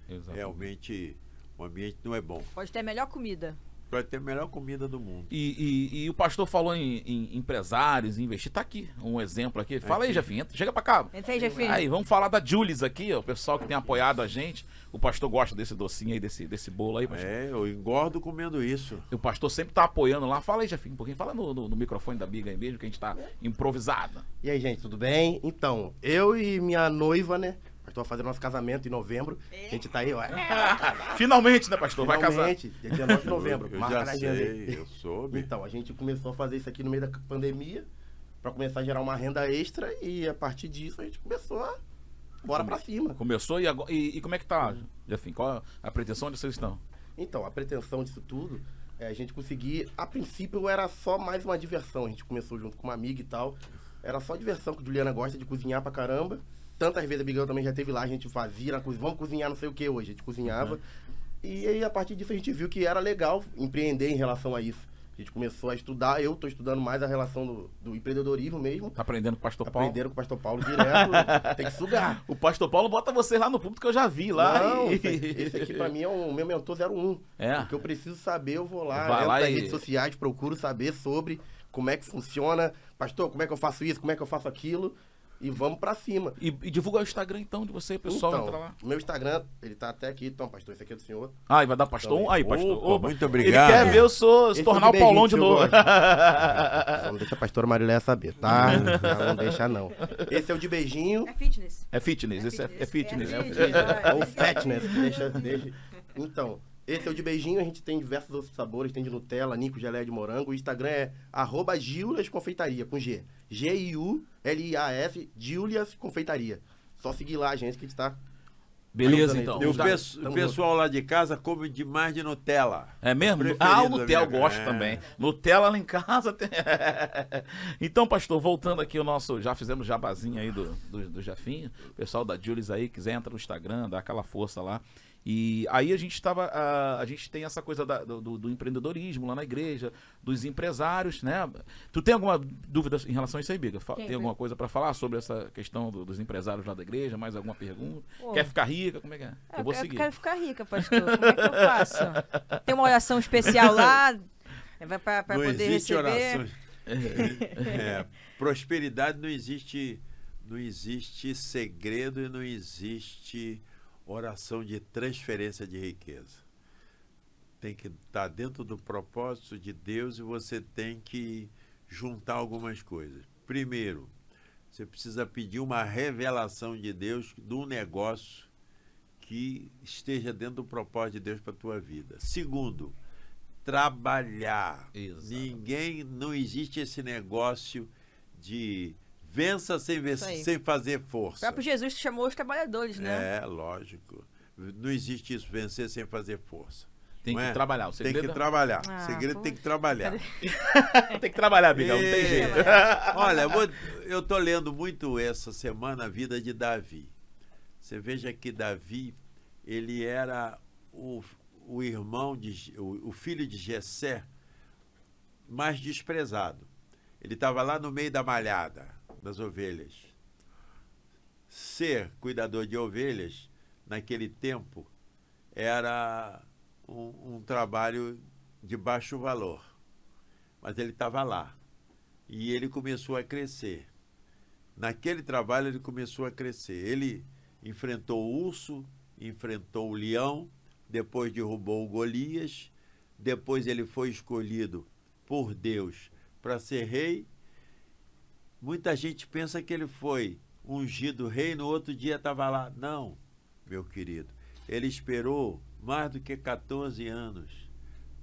Exatamente. realmente o ambiente não é bom. Pode ter a melhor comida. Vai ter a melhor comida do mundo. E, e- e o pastor falou em, em empresários, em investir. Tá aqui, um exemplo aqui. Fala aí, Aqui. Jefinho. entra- Chega pra cá. Entra aí, Jefinho. Aí, vamos falar da Julis aqui, ó, o pessoal que tem apoiado a gente. O pastor gosta desse docinho aí, desse, desse bolo aí, pastor. É, eu engordo comendo isso. E o pastor sempre tá apoiando lá. Fala aí, Jefinho, um pouquinho. Fala no, no- no microfone da Biga aí mesmo, que a gente tá improvisado. E aí, gente, tudo bem? Então, eu e minha noiva, né? Nós estamos fazendo nosso casamento em novembro. A gente tá aí, ó. Finalmente, né, pastor? Vai casar. Finalmente, dia 19 de novembro. Eu, eu Marca já na agenda sei, aí. eu soube. Então, a gente começou a fazer isso aqui no meio da pandemia para começar a gerar uma renda extra e a partir disso a gente começou a bora pra cima. Começou e, agora, e, e como é que tá, Jefinho? Qual a pretensão onde vocês estão? Então, a pretensão disso tudo é a gente conseguir. A princípio era só mais uma diversão. A gente começou junto com uma amiga e tal. Era só diversão, que a Juliana gosta de cozinhar pra caramba. Tantas vezes a Miguel também já teve lá, a gente fazia na cozinha. Vamos cozinhar não sei o que hoje. A gente cozinhava. E aí, a partir disso, a gente viu que era legal empreender em relação a isso. A gente começou a estudar. Eu tô estudando mais a relação do, do empreendedorismo mesmo. Tá aprendendo com o pastor Paulo? Aprendendo com o Pastor Paulo direto. tem que sugar. O pastor Paulo bota vocês lá no público que eu já vi lá. Não, e- esse aqui pra mim é o meu mentor 01. É. O que eu preciso saber, eu vou lá, Vai entro lá nas e- redes sociais, procuro saber sobre como é que funciona. Pastor, como é que eu faço isso, como é que eu faço aquilo. E vamos pra cima. E, e divulga o Instagram então de você, pessoal então, entra lá. meu Instagram, ele tá até aqui. Então, pastor, esse aqui é do senhor. Ah, e vai dar pastor? Também. Aí, pastor. Opa, Opa. muito obrigado. Ele quer ver eu sou, se Esse tornar é o Paulão de novo. Só não deixa a pastora Mariléia saber, tá? Não, não deixa, não. Esse é o de beijinho. É fitness. É fitness, esse é, é fitness. É né? fitness. É o fatness. Deixa, deixa. Então, esse é o de beijinho, a gente tem diversos outros sabores, tem de Nutella, Nico Geleia de Morango. O Instagram é arroba Giulias Confeitaria, com G. G-I-U-L-I-A-S, Giulias Confeitaria. Só seguir lá, gente, que a gente tá... Beleza, aí, então. E o, Tá- pessoal lá de casa come demais de Nutella. É mesmo? Ah, o Nutella eu minha- gosto é. também. Nutella lá em casa tem. então, pastor, voltando aqui o nosso. Já fizemos jabazinho aí do, do, do Jafinho. O pessoal da Jules aí, quiser entra no Instagram, dá aquela força lá. E aí a gente estava. A, a gente tem essa coisa da- do, do- do empreendedorismo lá na igreja, dos empresários, né? Tu tem alguma dúvida em relação a isso aí, Biga? Fa- Tem, Tem alguma coisa para falar sobre essa questão do- dos empresários lá da igreja? Mais alguma pergunta? Pô. Quer ficar rica? Como é que é? É, eu vou eu seguir. quero ficar rica, pastor. Como é que eu faço? Tem uma oração especial lá? Pra não poder existe receber? oração. É, prosperidade não existe, não existe segredo e não existe oração de transferência de riqueza. Tem que estar dentro do propósito de Deus e você tem que juntar algumas coisas. Primeiro, você precisa pedir uma revelação de Deus de um negócio que esteja dentro do propósito de Deus para a tua vida. Segundo, trabalhar. Exato. Ninguém, não existe esse negócio de vença sem, sem fazer O força. próprio Jesus chamou os trabalhadores, né? É, lógico. Não existe isso, vencer sem fazer força. Tem que é? trabalhar. O Tem que trabalhar. Ah, o segredo pô. tem que trabalhar. tem que trabalhar, Bigão. Não tem É. jeito. Olha, eu, vou, eu tô lendo muito essa semana a vida de Davi. Você veja que Davi, ele era o, o irmão de o, o filho de Jessé mais desprezado. Ele estava lá no meio da malhada das ovelhas. Ser cuidador de ovelhas naquele tempo era um, um trabalho de baixo valor. Mas ele estava lá. E ele começou a crescer. Naquele trabalho ele começou a crescer. Ele enfrentou o urso, enfrentou o leão, depois derrubou o Golias, depois ele foi escolhido por Deus para ser rei. Muita gente pensa que ele foi ungido rei, no outro dia estava lá. Não, meu querido. Ele esperou mais do que 14 anos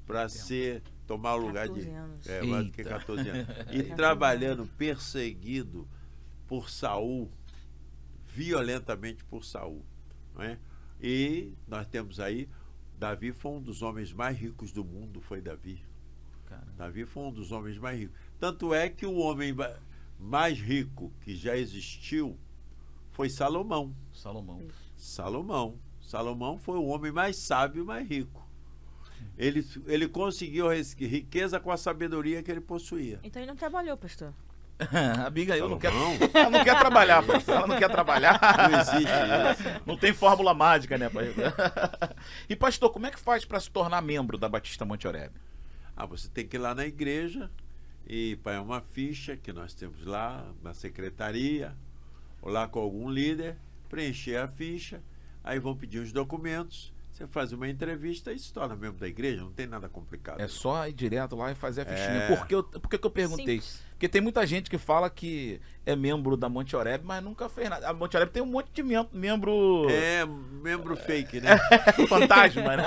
para ser tomar o lugar de 14 anos. é, mais do que Eita. 14 anos. E trabalhando perseguido por Saul, violentamente por Saul, não é? E nós temos aí Davi foi um dos homens mais ricos do mundo, foi Davi. Cara, Davi foi um dos homens mais ricos. Tanto é que o homem mais rico que já existiu foi Salomão. Salomão. Salomão. Salomão foi o homem mais sábio e mais rico. Ele, ele conseguiu riqueza com a sabedoria que ele possuía. Então ele não trabalhou, pastor. a Abigail não quer, Salomão? ela não quer trabalhar, pastor. Ela não quer trabalhar. Não existe isso. Não tem fórmula mágica, né, pastor? E, pastor, como é que faz para se tornar membro da Batista Monte Oreb? Ah, você tem que ir lá na igreja e pagar uma ficha que nós temos lá na secretaria, ou lá com algum líder, preencher a ficha, aí vão pedir os documentos, você faz uma entrevista e se torna membro da igreja, não tem nada complicado. É só ir direto lá e fazer a fichinha. É. Por, que eu, por que, que eu perguntei? Simples. Porque tem muita gente que fala que é membro da Monte Oreb, mas nunca fez nada. A Monte Oreb tem um monte de mem- membro É, membro fake, né? fantasma, né?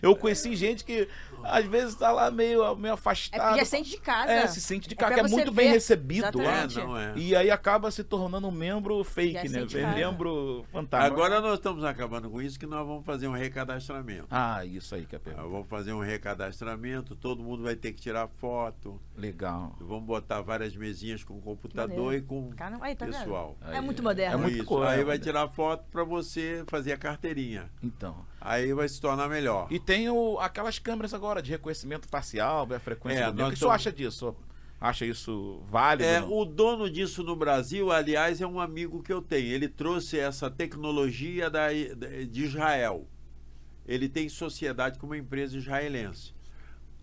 Eu conheci gente que às vezes tá lá meio, meio É afastado. porque já sente de casa. É, se sente de É casa, é você muito bem ver. recebido lá. É, não é. E aí acaba se tornando um membro fake, Já né? casa. Membro fantasma. Agora nós estamos acabando com isso que nós vamos fazer um recadastramento. Ah, isso aí que é pergunta. Vamos fazer um recadastramento, todo mundo vai ter que tirar foto. Legal. Vamos botar várias mesinhas com computador e com Caramba, aí, tá pessoal. É muito moderno. É muito Isso. coisa. Aí vai tirar foto para você fazer a carteirinha. Então. Aí vai se tornar melhor. E tem o, aquelas câmeras agora de reconhecimento facial, a frequência É, do. O que o senhor estamos- acha disso? Acha isso válido? É, o dono disso no Brasil, aliás, é um amigo que eu tenho. Ele trouxe essa tecnologia da, de Israel. Ele tem sociedade com uma empresa israelense.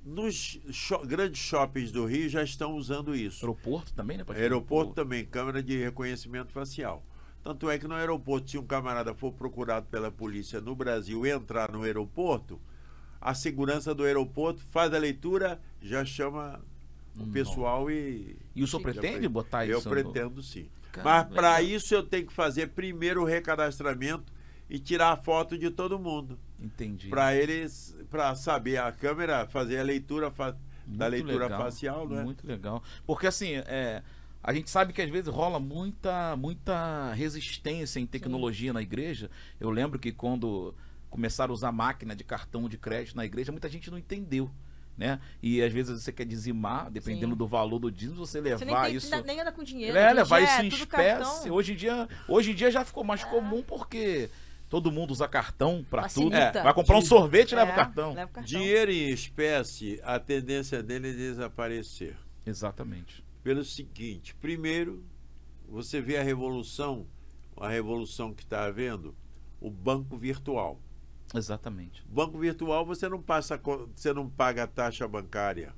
Nos grandes shoppings do Rio já estão usando isso. Aeroporto também, né? Aeroporto também, câmera de reconhecimento facial. Tanto é que no aeroporto, se um camarada for procurado pela polícia no Brasil entrar no aeroporto, a segurança do aeroporto faz a leitura, já chama o Hum, pessoal e. E o senhor pretende pre- botar Eu isso? no- pretendo sim. Cara, Mas para isso eu tenho que fazer primeiro o recadastramento e tirar a foto de todo mundo. Entendi. Para eles, para saber a câmera, fazer a leitura fa- da leitura legal, facial, não é? Muito legal. Porque assim, é, a gente sabe que às vezes rola muita, muita resistência em tecnologia na igreja. Eu lembro que quando começaram a usar máquina de cartão de crédito na igreja, muita gente não entendeu. Né? E às vezes você quer dizimar, dependendo Sim. do valor do dízimo, você Você nem, levar tem, isso. nem anda com dinheiro. É, levar isso é em espécie. cartão. Hoje em, dia, hoje em dia já ficou mais comum porque todo mundo usa cartão pra tudo. Facilita. Vai comprar um sorvete e leva É, o cartão. leva o cartão. Dinheiro em espécie, a tendência dele é desaparecer. Exatamente. Pelo seguinte, primeiro, você vê a revolução, a revolução que está havendo, o banco virtual. Exatamente. Banco virtual você não passa, você não paga taxa bancária,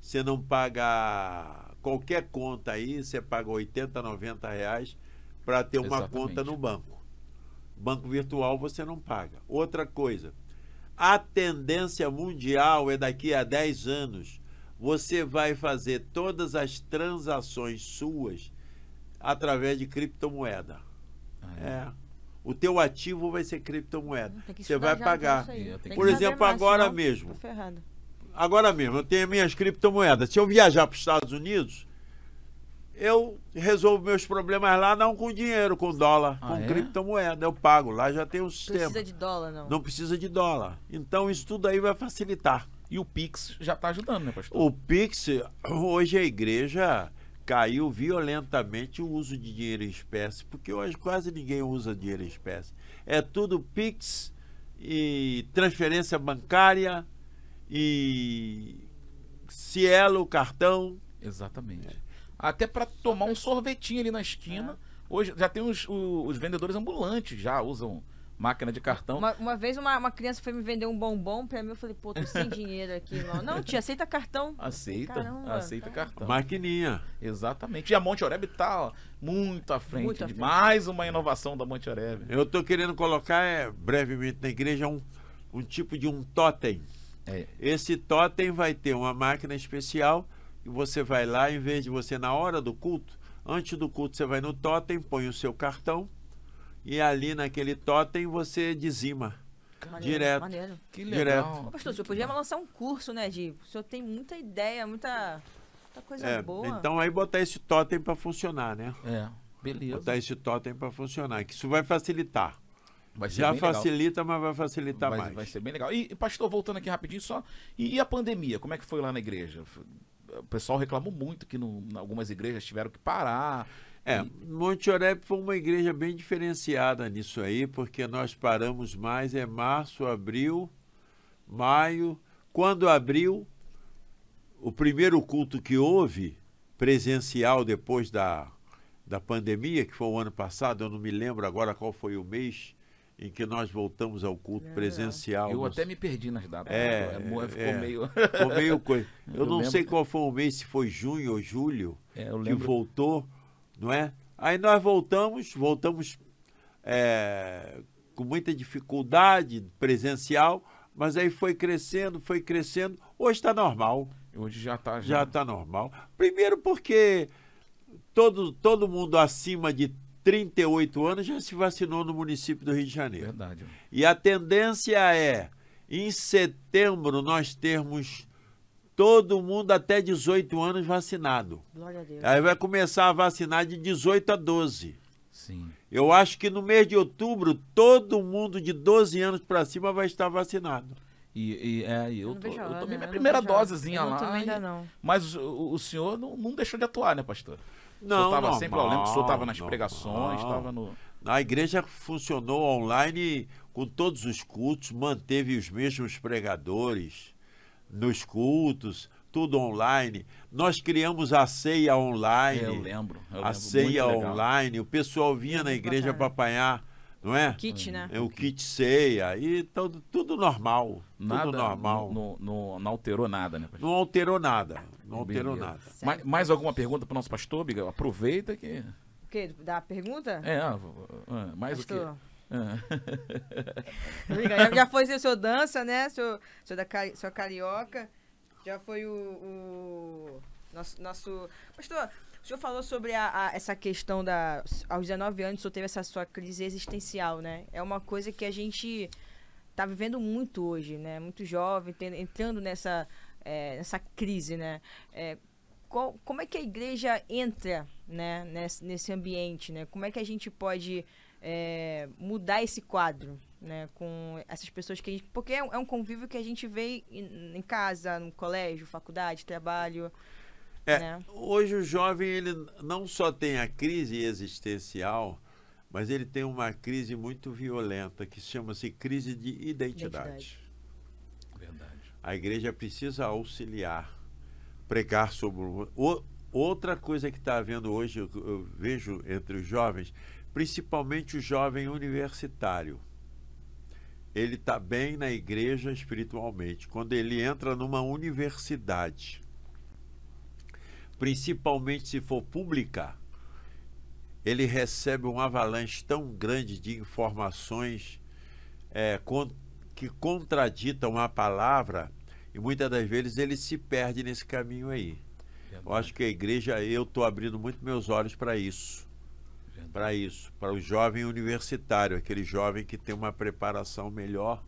você não paga qualquer conta aí, você paga 80, 90 reais para ter uma Exatamente. conta no banco. Banco virtual você não paga. Outra coisa, a tendência mundial é daqui a 10 anos você vai fazer todas as transações suas através de criptomoeda. Ah, É. o teu ativo vai ser criptomoeda. Você vai pagar. É, Por exemplo, mais, agora mesmo. Agora mesmo, eu tenho minhas criptomoedas. Se eu viajar para os Estados Unidos, eu resolvo meus problemas lá não com dinheiro, com dólar, Ah, com é? criptomoeda. Eu pago, lá já tem um sistema. Precisa de dólar, não. Não precisa de dólar. Então isso tudo aí vai facilitar. E o Pix já tá ajudando, né, pastor? O Pix, hoje a igreja caiu violentamente o uso de dinheiro em espécie, porque hoje quase ninguém usa dinheiro em espécie. É tudo Pix e transferência bancária e Cielo, cartão. Exatamente. Até para tomar um sorvetinho ali na esquina. Hoje já tem os, os vendedores ambulantes, já usam máquina de cartão. Uma, uma vez uma, uma criança foi me vender um bombom pra mim, eu falei, pô, tô sem dinheiro aqui, irmão. Não, tia, aceita cartão. Aceita, Caramba, aceita tá. cartão. Maquininha. Exatamente. E a Monte Oreb tá ó, muito à frente. Muito à de frente. Mais uma inovação da Monte Oreb. Eu estou querendo colocar é, brevemente na igreja um, um tipo de um totem. É, Esse totem vai ter uma máquina especial e você vai lá, em vez de você na hora do culto, antes do culto você vai no totem, põe o seu cartão e ali naquele totem você dizima. Maneiro, Direto. Maneiro. que Direto. legal. Ô, pastor, o senhor podia lançar um curso, né, Di? O senhor tem muita ideia, muita, muita coisa É, boa. então aí botar esse totem para funcionar, né? É, beleza. Botar esse totem para funcionar, que isso vai facilitar. Vai ser Já bem legal. facilita, mas vai facilitar vai, mais. vai ser bem legal. E, pastor, voltando aqui rapidinho só. E, e a pandemia, como é que foi lá na igreja? O pessoal reclamou muito que no, em algumas igrejas tiveram que parar. É, Monte Oreb foi uma igreja bem diferenciada nisso aí, porque nós paramos mais é março, abril, maio. Quando abriu, o primeiro culto que houve, presencial depois da, da pandemia, que foi o ano passado, eu não me lembro agora qual foi o mês em que nós voltamos ao culto Não, presencial. Eu Não até me perdi nas datas. É, né? ficou é. meio. Ficou meio coisa. Eu, Eu não lembro. sei qual foi o mês, se foi junho ou julho, É, eu que voltou, não é? Aí nós voltamos, voltamos é, com muita dificuldade presencial, mas aí foi crescendo, foi crescendo. Hoje está normal, Hoje já tá. já está normal. Primeiro porque todo, todo mundo acima de 38 anos já se vacinou no município do Rio de Janeiro. Verdade. E a tendência é, em setembro, nós termos todo mundo até 18 anos vacinado. Glória a Deus. Aí vai começar a vacinar de 18 a 12. Sim. Eu acho que no mês de outubro, todo mundo de 12 anos para cima vai estar vacinado. E, e, é, e eu, tô, eu tomei eu minha não primeira dosezinha Eu lá. ainda e- não. Mas o, o senhor não, não deixou de atuar, né, pastor? o Não, senhor estava normal, sempre, eu lembro que o senhor estava nas normal. pregações, estava no. A igreja funcionou online com todos os cultos, manteve os mesmos pregadores nos cultos, tudo online. Nós criamos a ceia online. Eu lembro. eu a lembro, ceia muito legal. online, o pessoal vinha na igreja para apanhar, não é? Kit, né? É o kit ceia e tudo, tudo normal, Nada, tudo normal. Não, não, não alterou nada, né, pastor? Não alterou nada, não alterou Beleza. nada. Mais, mais alguma pergunta para o nosso pastor, Biga? Aproveita que. O quê? Da pergunta? É, ah, ah, mais o Pastor. quê? Ah. Já, já foi seu, seu dança, né? Seu, seu, da seu carioca. Já foi o, o nosso, nosso. Pastor, o senhor falou sobre a, a- essa questão da. Aos 19 anos, o senhor teve essa sua crise existencial, né? É uma coisa que a gente tá vivendo muito hoje, né? Muito jovem, entrando nessa, é, nessa crise, né? É, qual- como é que a igreja entra né, nesse, nesse ambiente, né? Como é que a gente pode é, mudar esse quadro, né? Com essas pessoas que a gente... Porque é um, é um convívio que a gente vê em, em casa, no colégio, faculdade, trabalho, É, né? Hoje o jovem ele não só tem a crise existencial, mas ele tem uma crise muito violenta que chama-se crise de identidade. Identidade. Verdade. A igreja precisa auxiliar, pregar sobre. o- outra coisa que está havendo hoje, eu, eu vejo entre os jovens, principalmente o jovem universitário. Ele está bem na igreja espiritualmente. Quando ele entra numa universidade, principalmente se for pública, ele recebe um avalanche tão grande de informações é, que contraditam a palavra e muitas das vezes ele se perde nesse caminho aí. Eu acho que a igreja, eu estou abrindo muito meus olhos para isso. Para isso, para o jovem universitário, aquele jovem que tem uma preparação melhor.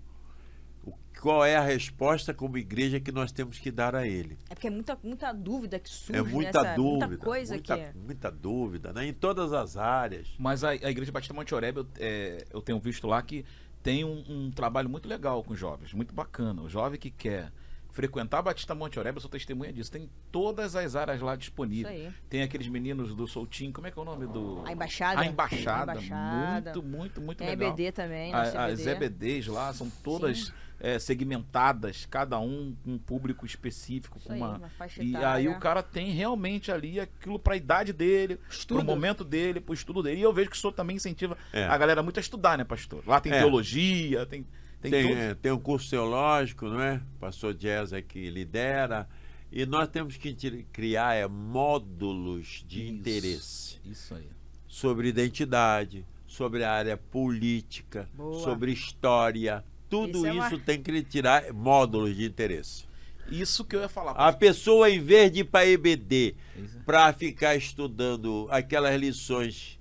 O, qual é a resposta como igreja que nós temos que dar a ele? É porque é muita, muita dúvida que surge É muita nessa, dúvida, muita coisa muita, que é. muita dúvida, né? Em todas as áreas. Mas a, a Igreja Batista Monte Oreb, eu, é, eu tenho visto lá que tem um, um trabalho muito legal com jovens, muito bacana. O jovem que quer frequentar a Batista Monte Oreb, eu sou testemunha disso. Tem todas as áreas lá disponíveis. Tem aqueles meninos do Soltinho, como é que é o nome do... A Embaixada. A Embaixada. A Embaixada. Muito, muito, muito Tem a legal. EBD também, A- as EBD. EBDs lá são todas é, segmentadas, cada um com um público específico. Isso com aí, uma... uma E aí o cara tem realmente ali aquilo pra idade dele, Estudo. pro momento dele, pro estudo dele. E eu vejo que o senhor também incentiva É. a galera muito a estudar, né, pastor? Lá tem É. teologia, tem. Tem, Tem, é, tem um curso teológico, não é? O pastor Jazz é que lidera. E nós temos que criar é, módulos de Isso, interesse Isso aí. sobre identidade, sobre a área política, Boa. sobre história. Tudo Isso é isso uma- tem que tirar módulos de interesse. Isso que eu ia falar. A pessoa, em vez de ir para EBD para ficar estudando aquelas lições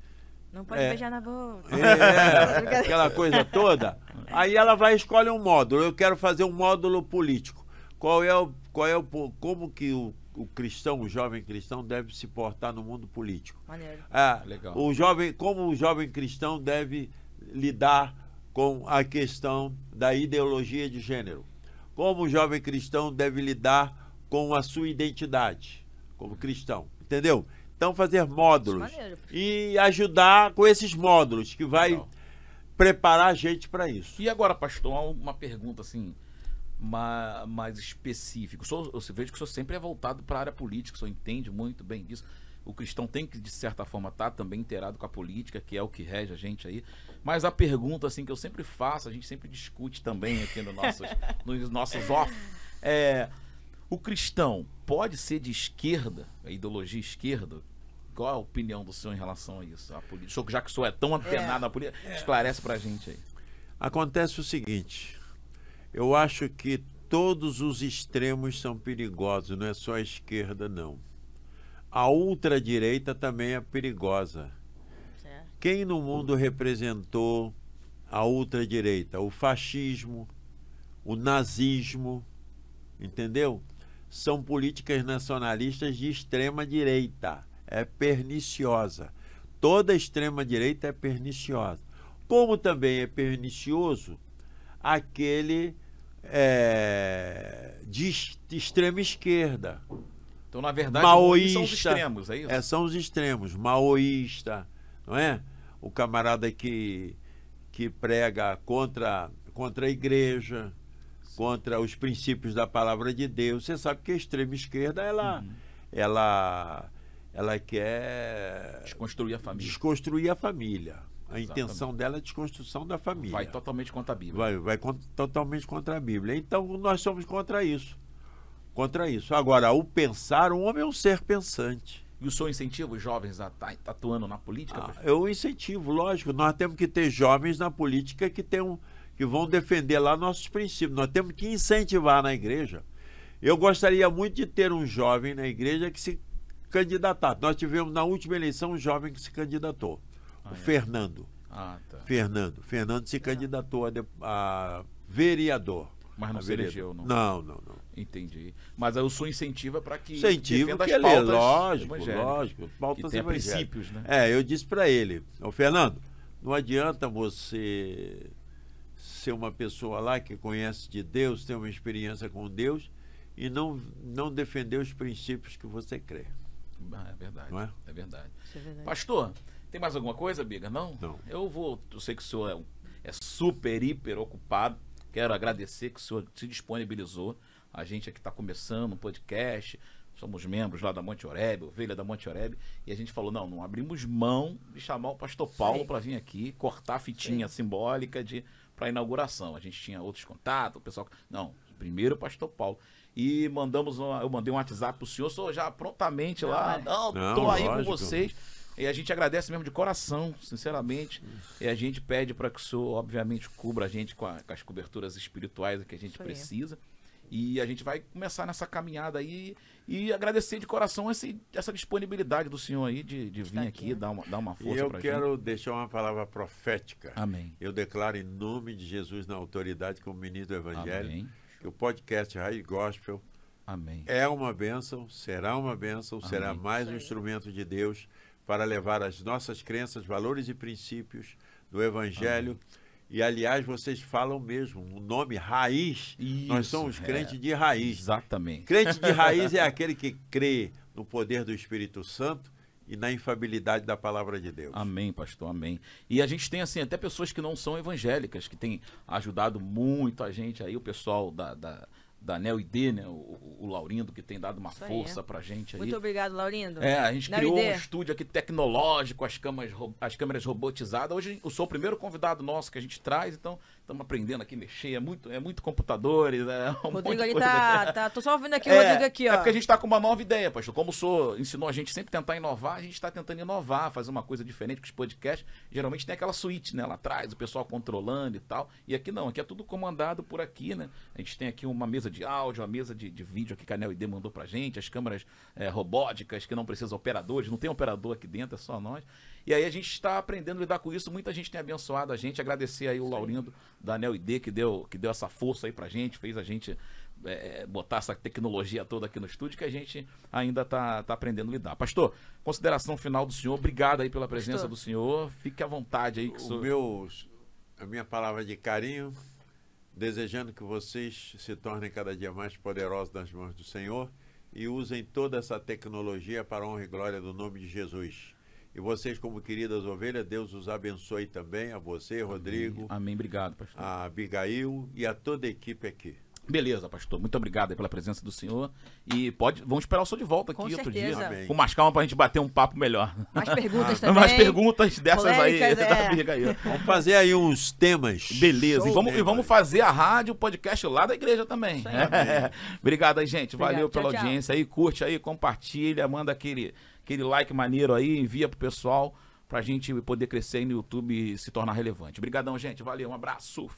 Não pode É. beijar na boca. É, aquela coisa toda. Aí ela vai e escolhe um módulo. Eu quero fazer um módulo político. Qual é o, qual é o como que o, o cristão, o jovem cristão deve se portar no mundo político? Maneiro. Ah, Legal. O jovem, como o jovem cristão deve lidar com a questão da ideologia de gênero? Como o jovem cristão deve lidar com a sua identidade como cristão? Entendeu? Então fazer módulos maneiro. e ajudar com esses módulos que vai Legal. preparar a gente para isso. E agora, pastor, uma pergunta assim, ma- mais específica. Eu vejo que o senhor sempre é voltado para a área política, o senhor entende muito bem disso. O cristão tem que, de certa forma, estar também inteirado com a política, que é o que rege a gente aí. Mas a pergunta assim que eu sempre faço, a gente sempre discute também aqui no nossos, nos nossos off, é o cristão pode ser de esquerda, a ideologia esquerda? Qual a opinião do senhor em relação a isso? A política? Já que o senhor é tão antenado na política, esclarece pra gente aí. Acontece o seguinte: eu acho que todos os extremos são perigosos, não é só a esquerda, não. A ultradireita também é perigosa. Certo. Quem no mundo representou a ultradireita? O fascismo, o nazismo, entendeu? São políticas nacionalistas de extrema direita. É perniciosa. Toda extrema direita é perniciosa. Como também é pernicioso aquele é, de extrema esquerda. Então, na verdade, são os maoísta. extremos, é isso? É, são os extremos. Maoísta, não é? O camarada que, que prega contra, contra a igreja, contra os princípios da palavra de Deus. Você sabe que a extrema esquerda, ela, Uhum. ela, ela quer Desconstruir a família. desconstruir a família. A Exatamente. intenção dela é a desconstrução da família. Vai totalmente contra a Bíblia. Vai, vai con- totalmente contra a Bíblia. Então nós somos contra isso. Contra isso. Agora, o pensar, o homem é um ser pensante. E o senhor incentiva os jovens a estar atuando na política? Ah, eu incentivo, lógico. Nós temos que ter jovens na política que, tenham, que vão defender lá nossos princípios. Nós temos que incentivar na igreja. Eu gostaria muito de ter um jovem na igreja que se candidatasse. Nós tivemos na última eleição um jovem que se candidatou. Ah, o é? Fernando. Ah, tá. Fernando. Fernando se candidatou a, de- a vereador. Mas não se elegeu, não. Não, não, não. Entendi. Mas aí o senhor incentiva para que Incentivo defenda que as ele é lógico, lógico. Pautas evangélicas. princípios, né? É, eu disse para ele, ô Fernando, não adianta você ser uma pessoa lá que conhece de Deus, tem uma experiência com Deus e não, não defender os princípios que você crê. Ah, é verdade. Não é? É verdade. Isso é verdade. Pastor, tem mais alguma coisa, Biga? Não? Não. Eu vou. Eu sei que o senhor é, um- é super, hiper ocupado. Quero agradecer que o senhor se disponibilizou. A gente aqui está começando um podcast. Somos membros lá da Monte Oreb, ovelha da Monte Oreb. E a gente falou: não, não abrimos mão de chamar o pastor Paulo Sim. para vir aqui, cortar a fitinha simbólica de para inauguração. A gente tinha outros contatos, o pessoal. Não, primeiro o pastor Paulo. E mandamos uma- eu mandei um WhatsApp pro senhor, o senhor já prontamente lá. é. Não, Não, tô aí com lógico. vocês. E a gente agradece mesmo de coração, sinceramente. E a gente pede para que o senhor, obviamente, cubra a gente com, a- com as coberturas espirituais que a gente precisa. E a gente vai começar nessa caminhada aí e agradecer de coração esse, essa disponibilidade do senhor aí de, de vir aqui, aqui, né? dar, uma, dar uma E força eu pra quero deixar uma palavra profética. gente. Amém. Eu declaro em nome de Jesus, na autoridade como ministro do Evangelho, Amém. Que o podcast Raiz Gospel Amém. é uma bênção, será uma bênção, será Amém. mais um instrumento de Deus para levar as nossas crenças, valores e princípios do Evangelho. E, aliás, vocês falam mesmo, o nome raiz, nós Isso, somos é. crentes de raiz. Exatamente. Crente de raiz é aquele que crê no poder do Espírito Santo e na infabilidade da palavra de Deus. Amém, pastor, amém. E a gente tem, assim, até pessoas que não são evangélicas, que têm ajudado muito a gente aí, o pessoal da, da, da Neo ID, né? O, o Laurindo, que tem dado uma Isso força é. pra gente aí. Muito obrigado, Laurindo. É, a gente Neo criou ID. um estúdio aqui tecnológico, as câmeras, as câmeras robotizadas. Hoje eu sou o primeiro convidado nosso que a gente traz, então estamos aprendendo aqui a mexer. É muito, é muito computadores, é um Rodrigo ali tá, tá. Tô só ouvindo aqui o É, Rodrigo aqui, ó. É porque a gente está com uma nova ideia, pastor. Como o senhor ensinou a gente sempre tentar inovar, a gente está tentando inovar, fazer uma coisa diferente com os podcasts. Geralmente tem aquela suíte, né, lá atrás, o pessoal controlando e tal. E aqui não, aqui é tudo comandado por aqui, né? A gente tem aqui uma mesa de áudio, uma mesa de, de vídeo aqui que a Neo ID mandou pra gente, as câmeras é, robóticas que não precisam operadores, não tem operador aqui dentro, é só nós. E aí a gente está aprendendo a lidar com isso. Muita gente tem abençoado a gente. Agradecer aí o Laurindo da Neo ID que deu, que deu essa força aí pra gente, fez a gente é, botar essa tecnologia toda aqui no estúdio que a gente ainda tá, tá aprendendo a lidar. Pastor, consideração final do senhor. Obrigado aí pela presença Pastor. do senhor. Fique à vontade aí. Que o o senhor... meu, a minha palavra de carinho, desejando que vocês se tornem cada dia mais poderosos nas mãos do Senhor e usem toda essa tecnologia para a honra e glória do nome de Jesus. E vocês, como queridas ovelhas, Deus os abençoe também, a você, Rodrigo, Amém. Obrigado, pastor. a Abigail e a toda a equipe aqui. Beleza, pastor. Muito obrigado aí pela presença do senhor. E pode, vamos esperar o senhor de volta aqui Com outro certeza. dia. Amém. Com mais calma pra gente bater um papo melhor. Mais perguntas também. Mais perguntas dessas aí Polêmicas, da é. amiga aí. Vamos fazer aí uns temas. Beleza, e vamos, e temas. vamos fazer a rádio, o podcast lá da igreja também. Isso aí. Obrigado aí, gente. Valeu Obrigado. pela Tchau, tchau. audiência aí. Curte aí, compartilha, manda aquele, aquele like maneiro aí, envia pro pessoal pra gente poder crescer aí no YouTube e se tornar relevante. Obrigadão, gente. Valeu, um abraço.